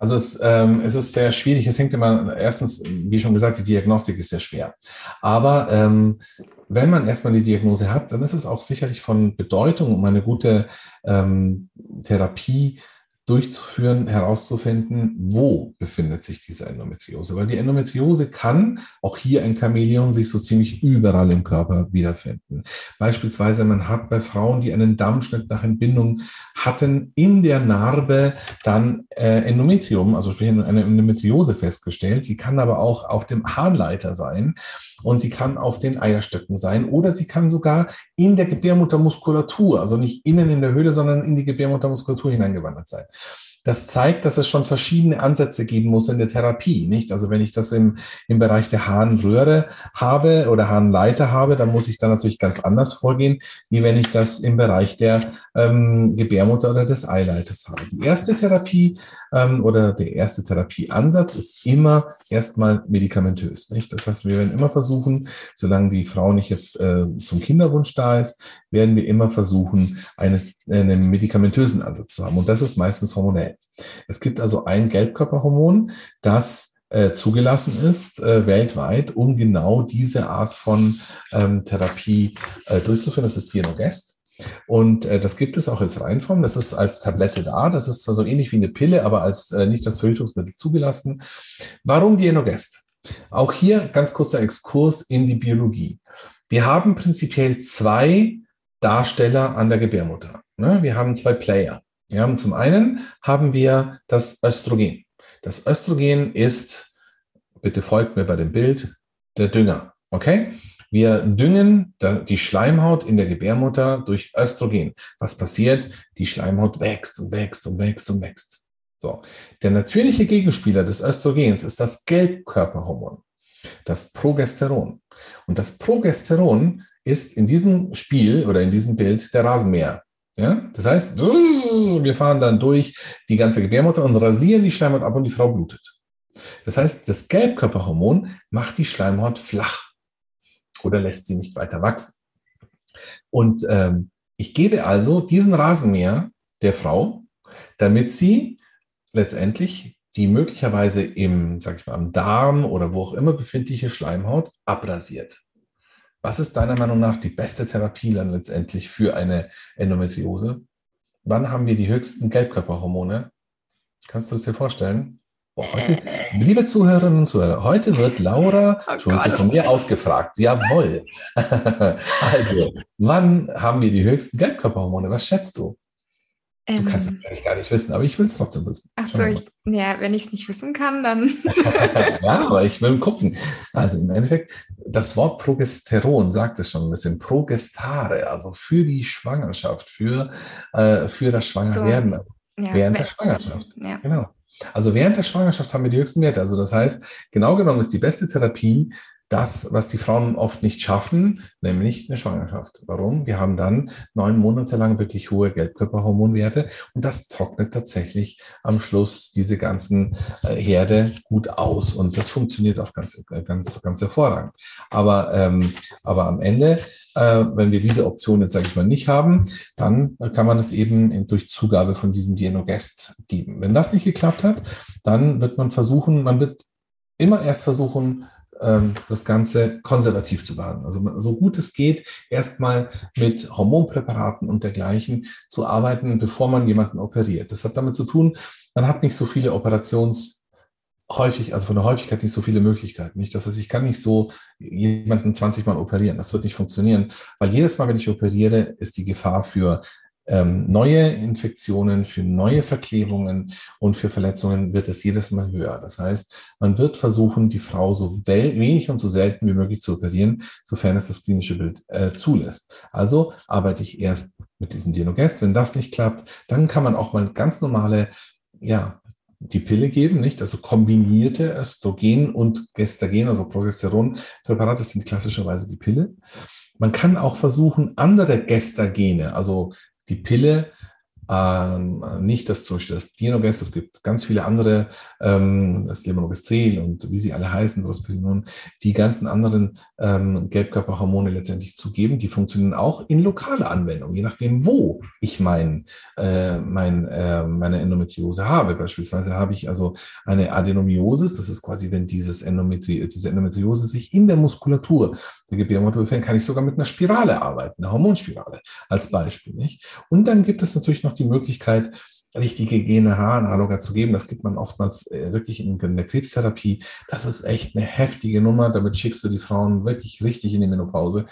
Speaker 1: Also es, ähm, es ist sehr schwierig. Es hängt immer, erstens, wie schon gesagt, die Diagnostik ist sehr schwer. Aber ähm, wenn man erstmal die Diagnose hat, dann ist es auch sicherlich von Bedeutung, um eine gute ähm, Therapie durchzuführen, herauszufinden, wo befindet sich diese Endometriose. Weil die Endometriose kann, auch hier ein Chamäleon, sich so ziemlich überall im Körper wiederfinden. Beispielsweise, man hat bei Frauen, die einen Dammschnitt nach Entbindung hatten, in der Narbe dann äh, Endometrium, also sprich eine Endometriose festgestellt. Sie kann aber auch auf dem Harnleiter sein und sie kann auf den Eierstöcken sein oder sie kann sogar in der Gebärmuttermuskulatur, also nicht innen in der Höhle, sondern in die Gebärmuttermuskulatur hineingewandert sein das zeigt, dass es schon verschiedene Ansätze geben muss in der Therapie, nicht? Also wenn ich das im, im Bereich der Harnröhre habe oder Harnleiter habe, dann muss ich da natürlich ganz anders vorgehen, wie wenn ich das im Bereich der ähm, Gebärmutter oder des Eileiters habe. Die erste Therapie ähm, oder der erste Therapieansatz ist immer erstmal medikamentös, nicht? Das heißt, wir werden immer versuchen, solange die Frau nicht jetzt äh, zum Kinderwunsch da ist, werden wir immer versuchen, eine, einen medikamentösen Ansatz zu haben. Und das ist meistens hormonell. Es gibt also ein Gelbkörperhormon, das äh, zugelassen ist äh, weltweit, um genau diese Art von ähm, Therapie äh, durchzuführen. Das ist Dienogest. Und äh, das gibt es auch als Reinform. Das ist als Tablette da. Das ist zwar so ähnlich wie eine Pille, aber als äh, nicht als Verhütungsmittel zugelassen. Warum Dienogest? Auch hier ganz kurzer Exkurs in die Biologie. Wir haben prinzipiell zwei Darsteller an der Gebärmutter. Ne? Wir haben zwei Player. Wir haben zum einen haben wir das Östrogen. Das Östrogen ist, bitte folgt mir bei dem Bild, der Dünger. Okay? Wir düngen die Schleimhaut in der Gebärmutter durch Östrogen. Was passiert? Die Schleimhaut wächst und wächst und wächst und wächst. So. Der natürliche Gegenspieler des Östrogens ist das Gelbkörperhormon, das Progesteron. Und das Progesteron ist in diesem Spiel oder in diesem Bild der Rasenmäher. Ja? Das heißt, wir fahren dann durch die ganze Gebärmutter und rasieren die Schleimhaut ab und die Frau blutet. Das heißt, das Gelbkörperhormon macht die Schleimhaut flach oder lässt sie nicht weiter wachsen. Und ähm, ich gebe also diesen Rasenmäher der Frau, damit sie letztendlich die möglicherweise im, sag ich mal, am Darm oder wo auch immer befindliche Schleimhaut abrasiert. Was ist deiner Meinung nach die beste Therapie dann letztendlich für eine Endometriose? Wann haben wir die höchsten Gelbkörperhormone? Kannst du es dir vorstellen? Boah, heute, äh. liebe Zuhörerinnen und Zuhörer, heute wird Laura oh schon von mir ausgefragt. Jawohl. *laughs* also, wann haben wir die höchsten Gelbkörperhormone? Was schätzt du? Du ähm, kannst es eigentlich gar nicht wissen, aber ich will es trotzdem wissen.
Speaker 2: Ach so, ich, ja, wenn ich es nicht wissen kann, dann. *laughs* *laughs*
Speaker 1: ja, aber ich will gucken. Also im Endeffekt, das Wort Progesteron sagt es schon ein bisschen. Progestare, also für die Schwangerschaft, für, äh, für das Schwangerwerden. So, ja, während der Schwangerschaft. Ja. Genau. Also während der Schwangerschaft haben wir die höchsten Werte. Also das heißt, genau genommen ist die beste Therapie das, was die Frauen oft nicht schaffen, nämlich eine Schwangerschaft. Warum? Wir haben dann neun Monate lang wirklich hohe Gelbkörperhormonwerte und das trocknet tatsächlich am Schluss diese ganzen äh, Herde gut aus und das funktioniert auch ganz, ganz, ganz hervorragend. Aber, ähm, aber am Ende, äh, wenn wir diese Option jetzt, sage ich mal, nicht haben, dann kann man es eben durch Zugabe von diesem Dienogest geben. Wenn das nicht geklappt hat, dann wird man versuchen, man wird immer erst versuchen, das Ganze konservativ zu behandeln. Also so gut es geht, erstmal mit Hormonpräparaten und dergleichen zu arbeiten, bevor man jemanden operiert. Das hat damit zu tun, man hat nicht so viele Operations häufig, also von der Häufigkeit nicht so viele Möglichkeiten. Nicht, das heißt, ich kann nicht so jemanden 20 Mal operieren. Das wird nicht funktionieren, weil jedes Mal, wenn ich operiere, ist die Gefahr für ähm, neue Infektionen, für neue Verklebungen und für Verletzungen wird es jedes Mal höher. Das heißt, man wird versuchen, die Frau so wenig und so selten wie möglich zu operieren, sofern es das klinische Bild äh, zulässt. Also arbeite ich erst mit diesem Dienogest. Wenn das nicht klappt, dann kann man auch mal ganz normale, ja, die Pille geben, nicht? Also kombinierte Östrogen und Gestagen, also Progesteronpräparate sind klassischerweise die Pille. Man kann auch versuchen, andere Gestagene, also die Pille ähm, nicht das zum Beispiel das Dienogest, es gibt ganz viele andere, ähm, das Levonorgestrel und wie sie alle heißen, Drospinon, die ganzen anderen ähm, Gelbkörperhormone letztendlich zu geben, die funktionieren auch in lokaler Anwendung, je nachdem, wo ich mein, äh, mein, äh, meine Endometriose habe. Beispielsweise habe ich also eine Adenomiosis, das ist quasi, wenn dieses Endometri diese Endometriose sich in der Muskulatur der Gebärmutter befindet, kann ich sogar mit einer Spirale arbeiten, einer Hormonspirale als Beispiel. Nicht? Und dann gibt es natürlich noch die Möglichkeit, richtige GNH-Analoga zu geben. Das gibt man oftmals äh, wirklich in, in, der Krebstherapie. Das ist echt eine heftige Nummer. Damit schickst du die Frauen wirklich richtig in die Menopause.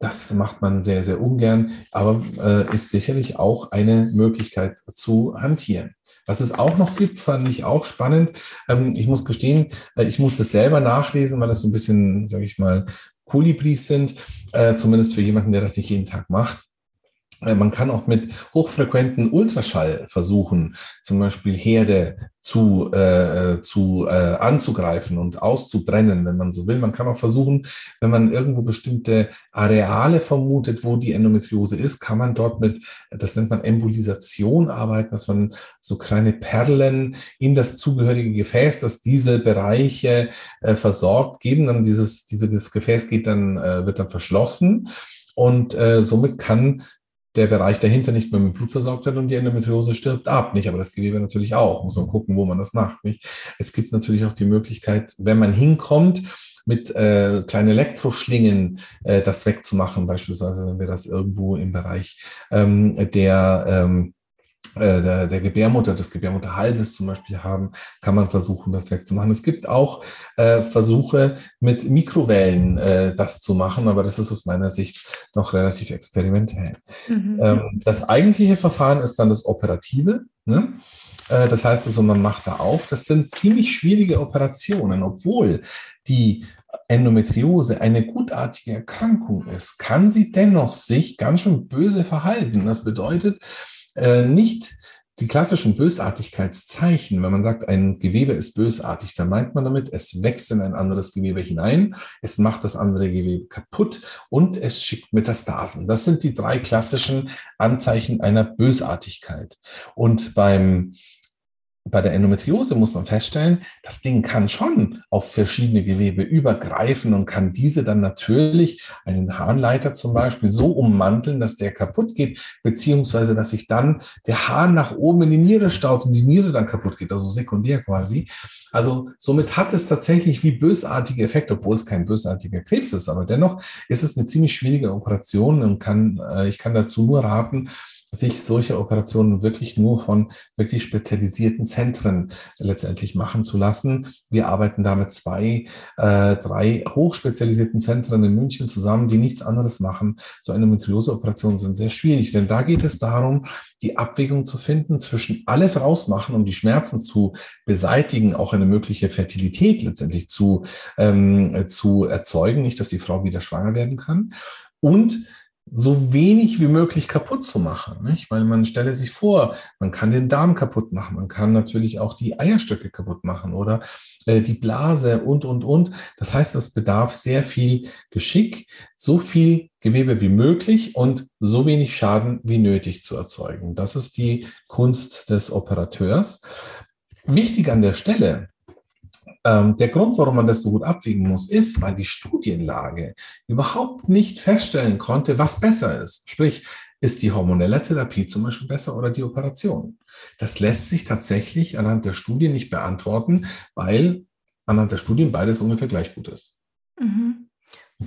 Speaker 1: Das macht man sehr, sehr ungern, aber äh, ist sicherlich auch eine Möglichkeit zu hantieren. Was es auch noch gibt, fand ich auch spannend. Ähm, ich muss gestehen, äh, ich muss das selber nachlesen, weil das so ein bisschen, sage ich mal, Kolibris sind, äh, zumindest für jemanden, der das nicht jeden Tag macht. Äh, man kann auch mit hochfrequenten Ultraschall versuchen, zum Beispiel Herde zu, äh, zu äh, anzugreifen und auszubrennen, wenn man so will. Man kann auch versuchen, wenn man irgendwo bestimmte Areale vermutet, wo die Endometriose ist, kann man dort mit, das nennt man Embolisation arbeiten, dass man so kleine Perlen in das zugehörige Gefäß, das diese Bereiche äh, versorgt, geben. Dann dieses, dieses Gefäß geht dann, äh, wird dann verschlossen. Und äh, somit kann der Bereich dahinter nicht mehr mit Blut versorgt wird und die Endometriose stirbt ab. Nicht, aber das Gewebe natürlich auch. Muss man gucken, wo man das macht. Nicht? Es gibt natürlich auch die Möglichkeit, wenn man hinkommt, mit äh, kleinen Elektroschlingen äh, das wegzumachen, beispielsweise wenn wir das irgendwo im Bereich ähm, der ähm, äh, der, der Gebärmutter, des Gebärmutterhalses zum Beispiel haben, kann man versuchen, das wegzumachen. Es gibt auch äh, Versuche mit Mikrowellen äh, das zu machen, aber das ist aus meiner Sicht noch relativ experimentell. Mhm. Ähm, das eigentliche Verfahren ist dann das Operative. Ne? Äh, das heißt also, man macht da auf. Das sind ziemlich schwierige Operationen, obwohl die Endometriose eine gutartige Erkrankung ist, kann sie dennoch sich ganz schön böse verhalten. Das bedeutet äh, nicht die klassischen Bösartigkeitszeichen, wenn man sagt, ein Gewebe ist bösartig, dann meint man damit, es wächst in ein anderes Gewebe hinein, es macht das andere Gewebe kaputt und es schickt Metastasen. Das sind die drei klassischen Anzeichen einer Bösartigkeit. Und beim bei der Endometriose muss man feststellen, das Ding kann schon auf verschiedene Gewebe übergreifen und kann diese dann natürlich einen Harnleiter zum Beispiel so ummanteln, dass der kaputt geht, beziehungsweise dass sich dann der Hahn nach oben in die Niere staut und die Niere dann kaputt geht, also sekundär quasi. Also somit hat es tatsächlich wie bösartige Effekte, obwohl es kein bösartiger Krebs ist, aber dennoch ist es eine ziemlich schwierige Operation und kann, äh, ich kann dazu nur raten, sich solche Operationen wirklich nur von wirklich spezialisierten Zentren letztendlich machen zu lassen. Wir arbeiten da mit zwei, äh, drei hochspezialisierten Zentren in München zusammen, die nichts anderes machen. So eine Endometriose-Operationen sind sehr schwierig, denn da geht es darum, die Abwägung zu finden zwischen alles rausmachen, um die Schmerzen zu beseitigen, auch eine mögliche Fertilität letztendlich zu, ähm, zu erzeugen, nicht, dass die Frau wieder schwanger werden kann. Und so wenig wie möglich kaputt zu machen. Nicht? Weil man stelle sich vor, man kann den Darm kaputt machen, man kann natürlich auch die Eierstöcke kaputt machen oder äh, die Blase und, und, und. Das heißt, es bedarf sehr viel Geschick, so viel Gewebe wie möglich und so wenig Schaden wie nötig zu erzeugen. Das ist die Kunst des Operateurs. Wichtig an der Stelle, ähm, der Grund, warum man das so gut abwägen muss, ist, weil die Studienlage überhaupt nicht feststellen konnte, was besser ist. Sprich, ist die hormonelle Therapie zum Beispiel besser oder die Operation? Das lässt sich tatsächlich anhand der Studien nicht beantworten, weil anhand der Studien beides ungefähr gleich gut ist.
Speaker 2: Mhm.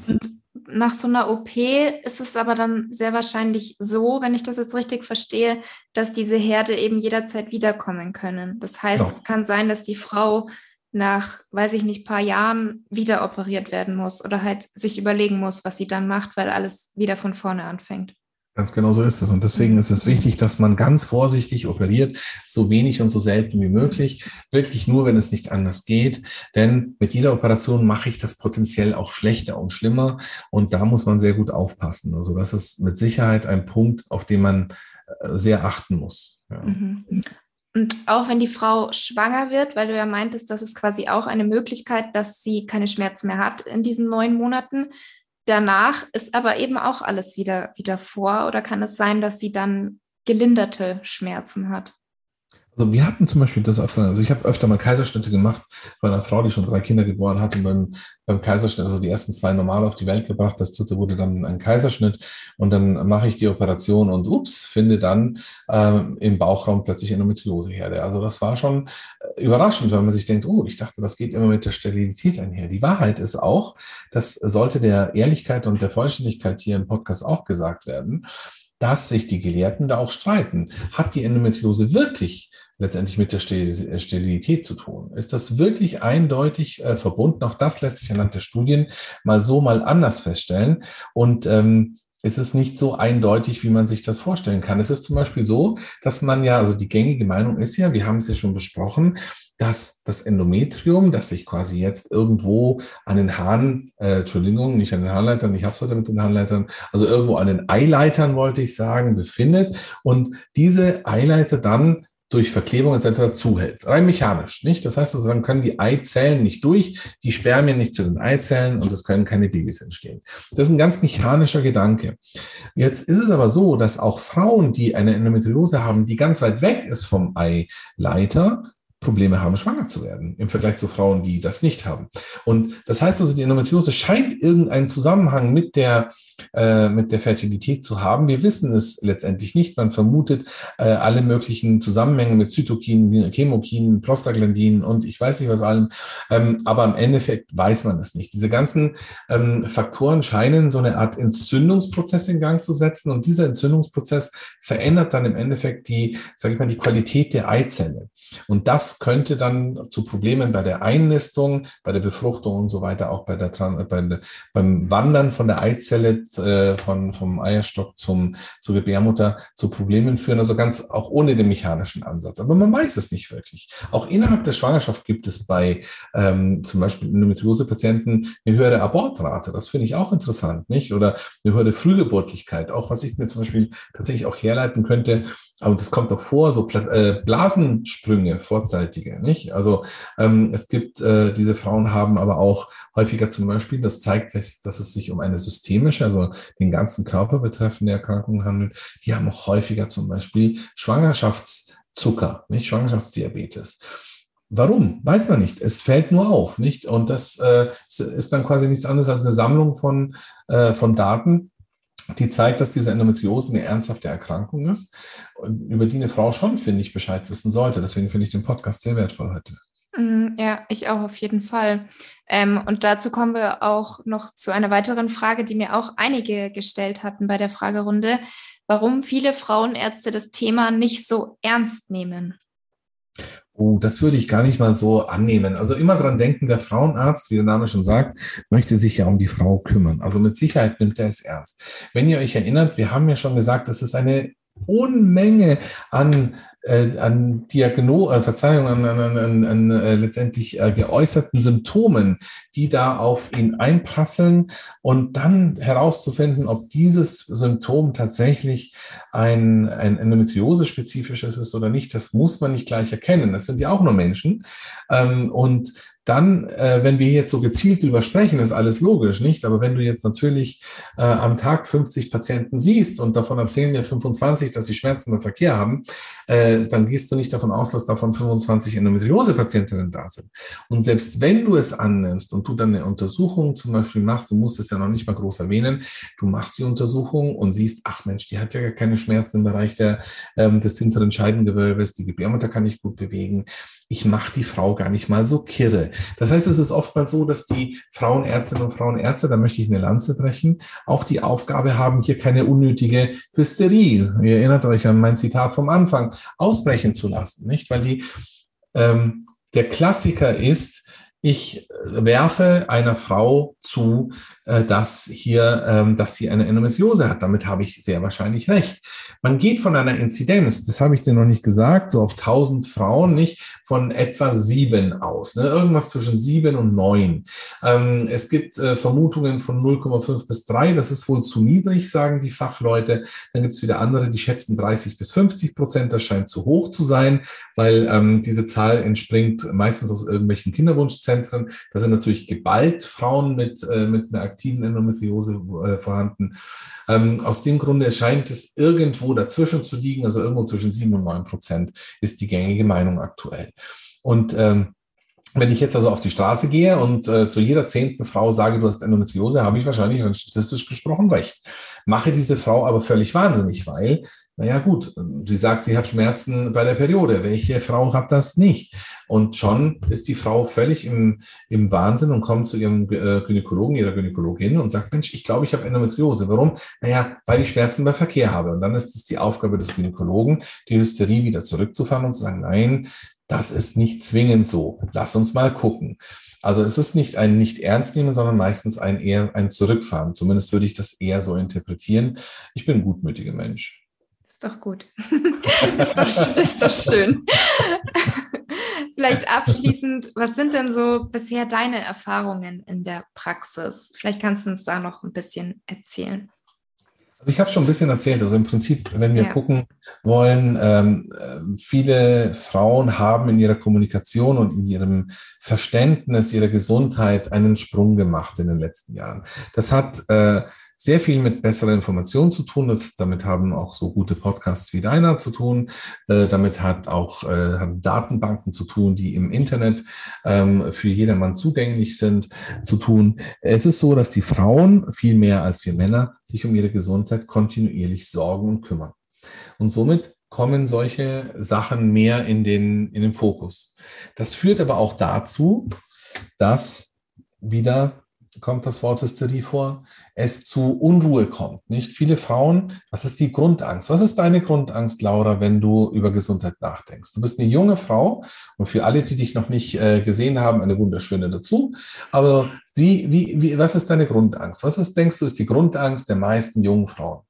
Speaker 2: Und nach so einer OP ist es aber dann sehr wahrscheinlich so, wenn ich das jetzt richtig verstehe, dass diese Herde eben jederzeit wiederkommen können. Das heißt, genau. es kann sein, dass die Frau nach, weiß ich nicht, paar Jahren wieder operiert werden muss oder halt sich überlegen muss, was sie dann macht, weil alles wieder von vorne anfängt.
Speaker 1: Ganz genau so ist es. Und deswegen ist es wichtig, dass man ganz vorsichtig operiert, so wenig und so selten wie möglich. Wirklich nur, wenn es nicht anders geht. Denn mit jeder Operation mache ich das potenziell auch schlechter und schlimmer. Und da muss man sehr gut aufpassen. Also das ist mit Sicherheit ein Punkt, auf den man äh, sehr achten muss. Ja.
Speaker 2: Und auch wenn die Frau schwanger wird, weil du ja meintest, das ist quasi auch eine Möglichkeit, dass sie keine Schmerzen mehr hat in diesen neun Monaten. Danach ist aber eben auch alles wieder, wieder vor oder kann es sein, dass sie dann gelinderte Schmerzen hat?
Speaker 1: Also wir hatten zum Beispiel das öfter, also ich habe öfter mal Kaiserschnitte gemacht bei einer Frau, die schon drei Kinder geboren hat und beim, beim Kaiserschnitt, also die ersten zwei normal auf die Welt gebracht, das dritte wurde dann ein Kaiserschnitt und dann mache ich die Operation und ups, finde dann ähm, im Bauchraum plötzlich Endometrioseherde. Also das war schon äh, überraschend, weil man sich denkt, oh, ich dachte, das geht immer mit der Sterilität einher. Die Wahrheit ist auch, das sollte der Ehrlichkeit und der Vollständigkeit hier im Podcast auch gesagt werden, dass sich die Gelehrten da auch streiten. Hat die Endometriose wirklich letztendlich mit der Sterilität zu tun? Ist das wirklich eindeutig äh, verbunden? Auch das lässt sich anhand der Studien mal so, mal anders feststellen. Und ähm, es ist nicht so eindeutig, wie man sich das vorstellen kann. Es ist zum Beispiel so, dass man ja, also die gängige Meinung ist ja, wir haben es ja schon besprochen, dass das Endometrium, das sich quasi jetzt irgendwo an den Haaren, äh, Entschuldigung, nicht an den Haarleitern, ich habe es heute mit den Haarleitern, also irgendwo an den Eileitern, wollte ich sagen, befindet und diese Eileiter dann durch Verklebung etc. zuhält. Rein mechanisch, nicht? Das heißt also, dann können die Eizellen nicht durch, die Spermien nicht zu den Eizellen und es können keine Babys entstehen. Das ist ein ganz mechanischer Gedanke. Jetzt ist es aber so, dass auch Frauen, die eine Endometriose haben, die ganz weit weg ist vom Eileiter, Probleme haben, schwanger zu werden, im Vergleich zu Frauen, die das nicht haben. Und das heißt also, die Endometriose scheint irgendeinen Zusammenhang mit der äh, mit der Fertilität zu haben. Wir wissen es letztendlich nicht. Man vermutet äh, alle möglichen Zusammenhänge mit Zytokinen, Chemokinen, Prostaglandinen und ich weiß nicht was allem. Ähm, aber im Endeffekt weiß man es nicht. Diese ganzen ähm, Faktoren scheinen so eine Art Entzündungsprozess in Gang zu setzen und dieser Entzündungsprozess verändert dann im Endeffekt die, sage ich mal, die Qualität der Eizelle. Und das könnte dann zu Problemen bei der Einnistung, bei der Befruchtung und so weiter, auch bei der, bei der beim Wandern von der Eizelle äh, von, vom Eierstock zum, zur Gebärmutter zu Problemen führen, also ganz auch ohne den mechanischen Ansatz. Aber man weiß es nicht wirklich. Auch innerhalb der Schwangerschaft gibt es bei ähm, zum Beispiel Endometriose-Patienten eine höhere Abortrate. Das finde ich auch interessant, nicht? Oder eine höhere Frühgeburtlichkeit. Auch was ich mir zum Beispiel tatsächlich auch herleiten könnte, aber das kommt doch vor, so äh, Blasensprünge, vorzeitige, nicht? Also ähm, es gibt, äh, diese Frauen haben aber auch häufiger zum Beispiel, das zeigt, dass, dass es sich um eine systemische, also den ganzen Körper betreffende Erkrankung handelt. Die haben auch häufiger zum Beispiel Schwangerschaftszucker, nicht Schwangerschaftsdiabetes. Warum? Weiß man nicht. Es fällt nur auf, nicht? Und das äh, ist dann quasi nichts anderes als eine Sammlung von, äh, von Daten, die zeigt, dass diese Endometriose eine ernsthafte Erkrankung ist, über die eine Frau schon, finde ich, Bescheid wissen sollte. Deswegen finde ich den Podcast sehr wertvoll heute.
Speaker 2: Mm, ja, ich auch auf jeden Fall. Ähm, und dazu kommen wir auch noch zu einer weiteren Frage, die mir auch einige gestellt hatten bei der Fragerunde, warum viele Frauenärzte das Thema nicht so ernst nehmen.
Speaker 1: Oh, das würde ich gar nicht mal so annehmen. Also immer dran denken, der Frauenarzt, wie der Name schon sagt, möchte sich ja um die Frau kümmern. Also mit Sicherheit nimmt er es ernst. Wenn ihr euch erinnert, wir haben ja schon gesagt, das ist eine Unmenge an äh, an Diagno, äh, Verzeihung, an, an, an, an äh, letztendlich äh, geäußerten Symptomen, die da auf ihn einprasseln und dann herauszufinden, ob dieses Symptom tatsächlich ein, ein Endometriose-spezifisches ist oder nicht, das muss man nicht gleich erkennen. Das sind ja auch nur Menschen. Ähm, und dann, äh, wenn wir jetzt so gezielt drüber sprechen, ist alles logisch, nicht? Aber wenn du jetzt natürlich äh, am Tag 50 Patienten siehst und davon erzählen wir 25, dass sie Schmerzen beim Verkehr haben, äh, dann gehst du nicht davon aus, dass davon 25 Endometriose-Patientinnen da sind. Und selbst wenn du es annimmst und du dann eine Untersuchung zum Beispiel machst, du musst es ja noch nicht mal groß erwähnen, du machst die Untersuchung und siehst, ach Mensch, die hat ja gar keine Schmerzen im Bereich der, ähm, des hinteren Scheidengewölbes, die Gebärmutter kann ich gut bewegen, ich mache die Frau gar nicht mal so kirre. Das heißt, es ist oftmals so, dass die Frauenärztinnen und Frauenärzte, da möchte ich eine Lanze brechen, auch die Aufgabe haben, hier keine unnötige Hysterie, ihr erinnert euch an mein Zitat vom Anfang, ausbrechen zu lassen, nicht? Weil die, ähm, der Klassiker ist, ich werfe einer Frau zu, äh, dass hier, ähm, dass sie eine Endometriose hat. Damit habe ich sehr wahrscheinlich recht. Man geht von einer Inzidenz, das habe ich dir noch nicht gesagt, so auf 1000 Frauen nicht von etwa sieben aus, ne? irgendwas zwischen sieben und neun. Ähm, es gibt äh, Vermutungen von 0,5 bis drei. Das ist wohl zu niedrig, sagen die Fachleute. Dann gibt es wieder andere, die schätzen 30 bis 50 Prozent. Das scheint zu hoch zu sein, weil ähm, diese Zahl entspringt meistens aus irgendwelchen Kinderwunschzentren. Da sind natürlich geballt Frauen mit, äh, mit einer aktiven Endometriose äh, vorhanden. Ähm, aus dem Grunde scheint es irgendwo dazwischen zu liegen, also irgendwo zwischen sieben und neun Prozent ist die gängige Meinung aktuell. Und ähm, wenn ich jetzt also auf die Straße gehe und äh, zu jeder zehnten Frau sage, du hast Endometriose, habe ich wahrscheinlich dann statistisch gesprochen recht. Mache diese Frau aber völlig wahnsinnig, weil, naja gut, sie sagt, sie hat Schmerzen bei der Periode. Welche Frau hat das nicht? Und schon ist die Frau völlig im, im Wahnsinn und kommt zu ihrem äh, Gynäkologen, ihrer Gynäkologin und sagt, Mensch, ich glaube, ich habe Endometriose. Warum? Naja, weil ich Schmerzen bei Verkehr habe. Und dann ist es die Aufgabe des Gynäkologen, die Hysterie wieder zurückzufahren und zu sagen, nein, das ist nicht zwingend so. Lass uns mal gucken. Also es ist nicht ein nicht ernst nehmen, sondern meistens ein eher ein Zurückfahren. Zumindest würde ich das eher so interpretieren. Ich bin ein gutmütiger Mensch.
Speaker 2: Ist doch gut. *laughs* ist, doch, ist doch schön. *laughs* Vielleicht abschließend, was sind denn so bisher deine Erfahrungen in der Praxis? Vielleicht kannst du uns da noch ein bisschen erzählen.
Speaker 1: Also ich habe schon ein bisschen erzählt. Also im Prinzip, wenn wir ja. gucken wollen, ähm, viele Frauen haben in ihrer Kommunikation und in ihrem Verständnis ihrer Gesundheit einen Sprung gemacht in den letzten Jahren. Das hat äh, sehr viel mit besserer Information zu tun. Das, damit haben auch so gute Podcasts wie deiner zu tun. Äh, damit hat auch äh, haben Datenbanken zu tun, die im Internet ähm, für jedermann zugänglich sind, zu tun. Es ist so, dass die Frauen viel mehr als wir Männer sich um ihre Gesundheit kontinuierlich sorgen und kümmern. Und somit kommen solche Sachen mehr in den, in den Fokus. Das führt aber auch dazu, dass wieder kommt das Wort Hysterie vor, es zu Unruhe kommt. Nicht viele Frauen, was ist die Grundangst? Was ist deine Grundangst, Laura, wenn du über Gesundheit nachdenkst? Du bist eine junge Frau und für alle, die dich noch nicht äh, gesehen haben, eine wunderschöne dazu. Aber wie, wie, wie, was ist deine Grundangst? Was ist, denkst du, ist die Grundangst der meisten jungen Frauen?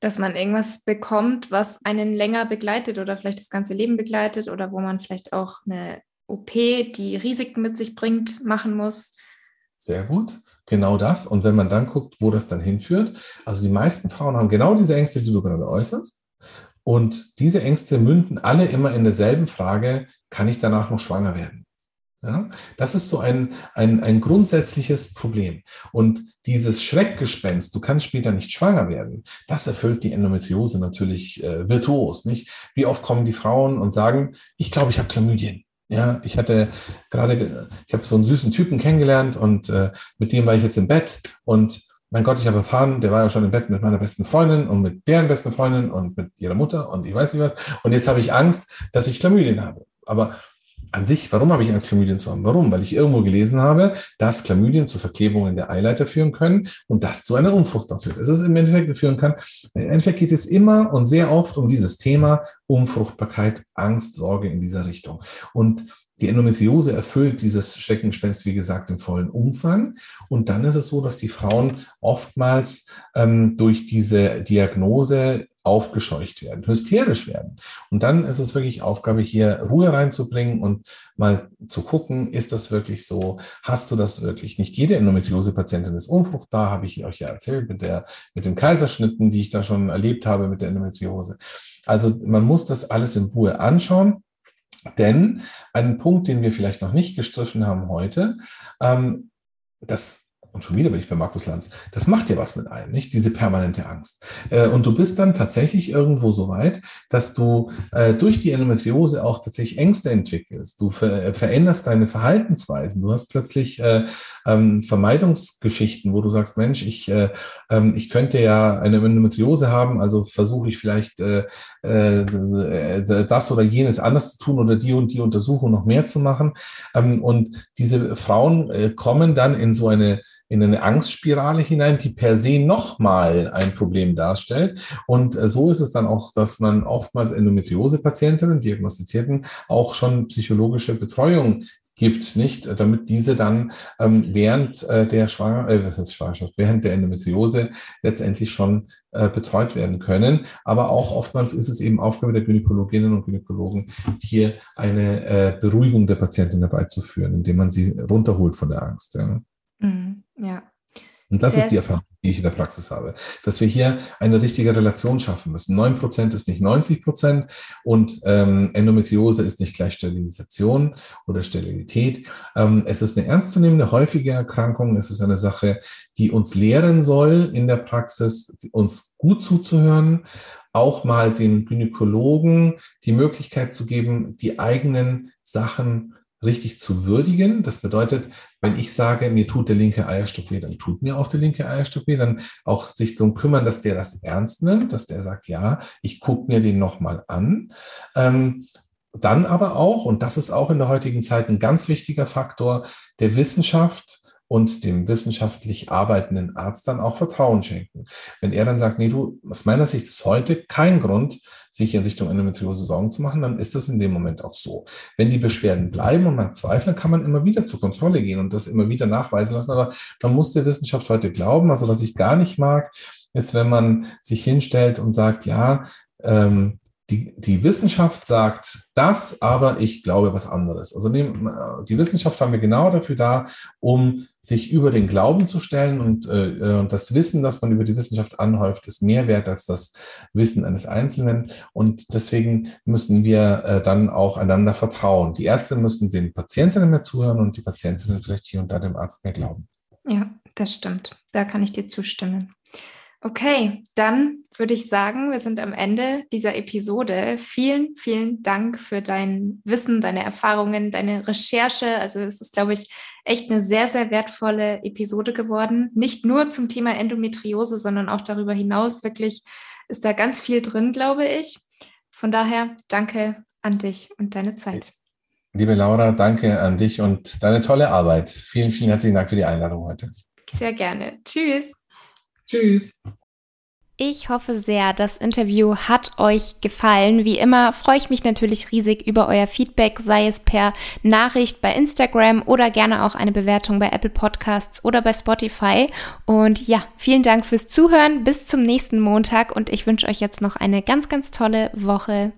Speaker 2: Dass man irgendwas bekommt, was einen länger begleitet oder vielleicht das ganze Leben begleitet oder wo man vielleicht auch eine OP, die Risiken mit sich bringt, machen muss
Speaker 1: sehr gut. Genau das. Und wenn man dann guckt, wo das dann hinführt, also die meisten Frauen haben genau diese Ängste, die du gerade äußerst. Und diese Ängste münden alle immer in derselben Frage, kann ich danach noch schwanger werden? Ja, das ist so ein, ein, ein grundsätzliches Problem. Und dieses Schreckgespenst, du kannst später nicht schwanger werden, das erfüllt die Endometriose natürlich äh, virtuos. Nicht? Wie oft kommen die Frauen und sagen, ich glaube, ich habe Chlamydien. Ja, ich hatte gerade, ich habe so einen süßen Typen kennengelernt und äh, mit dem war ich jetzt im Bett und mein Gott, ich habe erfahren, der war ja schon im Bett mit meiner besten Freundin und mit deren besten Freundin und mit ihrer Mutter und ich weiß nicht was. Und jetzt habe ich Angst, dass ich Chlamydien habe. Aber an sich, warum habe ich Angst, Chlamydien zu haben? Warum? Weil ich irgendwo gelesen habe, dass Chlamydien zu Verklebungen der Eileiter führen können und das zu einer Unfruchtbarkeit führt. Es ist im Endeffekt führen kann. Im Endeffekt geht es immer und sehr oft um dieses Thema Unfruchtbarkeit, Angst, Sorge in dieser Richtung. Und die Endometriose erfüllt dieses Schreckenspenst, wie gesagt, im vollen Umfang. Und dann ist es so, dass die Frauen oftmals ähm, durch diese Diagnose aufgescheucht werden, hysterisch werden. Und dann ist es wirklich Aufgabe, hier Ruhe reinzubringen und mal zu gucken, ist das wirklich so? Hast du das wirklich? Nicht jede Endometriose-Patientin ist unfruchtbar, habe ich euch ja erzählt mit der, mit den Kaiserschnitten, die ich da schon erlebt habe mit der Endometriose. Also man muss das alles in Ruhe anschauen. Denn ein Punkt, den wir vielleicht noch nicht gestriffen haben heute, ähm, das und schon wieder bin ich bei Markus Lanz, das macht ja was mit einem, nicht? Diese permanente Angst. Äh, und du bist dann tatsächlich irgendwo so weit, dass du äh, durch die Endometriose auch tatsächlich Ängste entwickelst. Du ver veränderst deine Verhaltensweisen. Du hast plötzlich äh, ähm, Vermeidungsgeschichten, wo du sagst, Mensch, ich, ähm, ich könnte ja eine Endometriose haben, also versuche ich vielleicht das oder jenes anders zu tun oder die und die Untersuchung noch mehr zu machen. Ähm, und diese Frauen kommen dann in so eine in eine Angstspirale hinein, die per se nochmal ein Problem darstellt. Und äh, so ist es dann auch, dass man oftmals Endometriose-Patientinnen, Diagnostizierten, auch schon psychologische Betreuung gibt, nicht, damit diese dann ähm, während äh, der Schwanger äh, Schwangerschaft, während der Endometriose letztendlich schon äh, betreut werden können. Aber auch oftmals ist es eben Aufgabe der Gynäkologinnen und Gynäkologen, hier eine äh, Beruhigung der Patientin herbeizuführen, indem man sie runterholt von der Angst. Ja. Mhm. Ja. Und das Sehr ist die Erfahrung, die ich in der Praxis habe, dass wir hier eine richtige Relation schaffen müssen. 9 Prozent ist nicht 90 Prozent und ähm, Endometriose ist nicht gleich Sterilisation oder Sterilität. Ähm, es ist eine ernstzunehmende, häufige Erkrankung. Es ist eine Sache, die uns lehren soll in der Praxis, uns gut zuzuhören, auch mal den Gynäkologen die Möglichkeit zu geben, die eigenen Sachen richtig zu würdigen. Das bedeutet, wenn ich sage, mir tut der linke Eierstock weh, dann tut mir auch der linke Eierstock weh, dann auch sich darum kümmern, dass der das ernst nimmt, dass der sagt, ja, ich gucke mir den nochmal an. Ähm, dann aber auch, und das ist auch in der heutigen Zeit ein ganz wichtiger Faktor, der Wissenschaft und dem wissenschaftlich arbeitenden Arzt dann auch Vertrauen schenken. Wenn er dann sagt, nee, du, aus meiner Sicht ist heute kein Grund, sich in Richtung Endometriose Sorgen zu machen, dann ist das in dem Moment auch so. Wenn die Beschwerden bleiben und man zweifelt, kann man immer wieder zur Kontrolle gehen und das immer wieder nachweisen lassen. Aber man muss der Wissenschaft heute glauben. Also was ich gar nicht mag, ist, wenn man sich hinstellt und sagt, ja, ähm, die, die Wissenschaft sagt das, aber ich glaube was anderes. Also die, die Wissenschaft haben wir genau dafür da, um sich über den Glauben zu stellen und äh, das Wissen, das man über die Wissenschaft anhäuft, ist mehr wert als das Wissen eines Einzelnen. Und deswegen müssen wir äh, dann auch einander vertrauen. Die Ärzte müssen den Patientinnen mehr zuhören und die Patientinnen vielleicht hier und da dem Arzt mehr glauben.
Speaker 2: Ja, Das stimmt. Da kann ich dir zustimmen. Okay, dann würde ich sagen, wir sind am Ende dieser Episode. Vielen, vielen Dank für dein Wissen, deine Erfahrungen, deine Recherche. Also es ist, glaube ich, echt eine sehr, sehr wertvolle Episode geworden. Nicht nur zum Thema Endometriose, sondern auch darüber hinaus. Wirklich ist da ganz viel drin, glaube ich. Von daher danke an dich und deine Zeit.
Speaker 1: Liebe Laura, danke an dich und deine tolle Arbeit. Vielen, vielen herzlichen Dank für die Einladung heute.
Speaker 2: Sehr gerne. Tschüss.
Speaker 1: Tschüss.
Speaker 2: Ich hoffe sehr, das Interview hat euch gefallen. Wie immer freue ich mich natürlich riesig über euer Feedback, sei es per Nachricht bei Instagram oder gerne auch eine Bewertung bei Apple Podcasts oder bei Spotify. Und ja, vielen Dank fürs Zuhören. Bis zum nächsten Montag und ich wünsche euch jetzt noch eine ganz, ganz tolle Woche.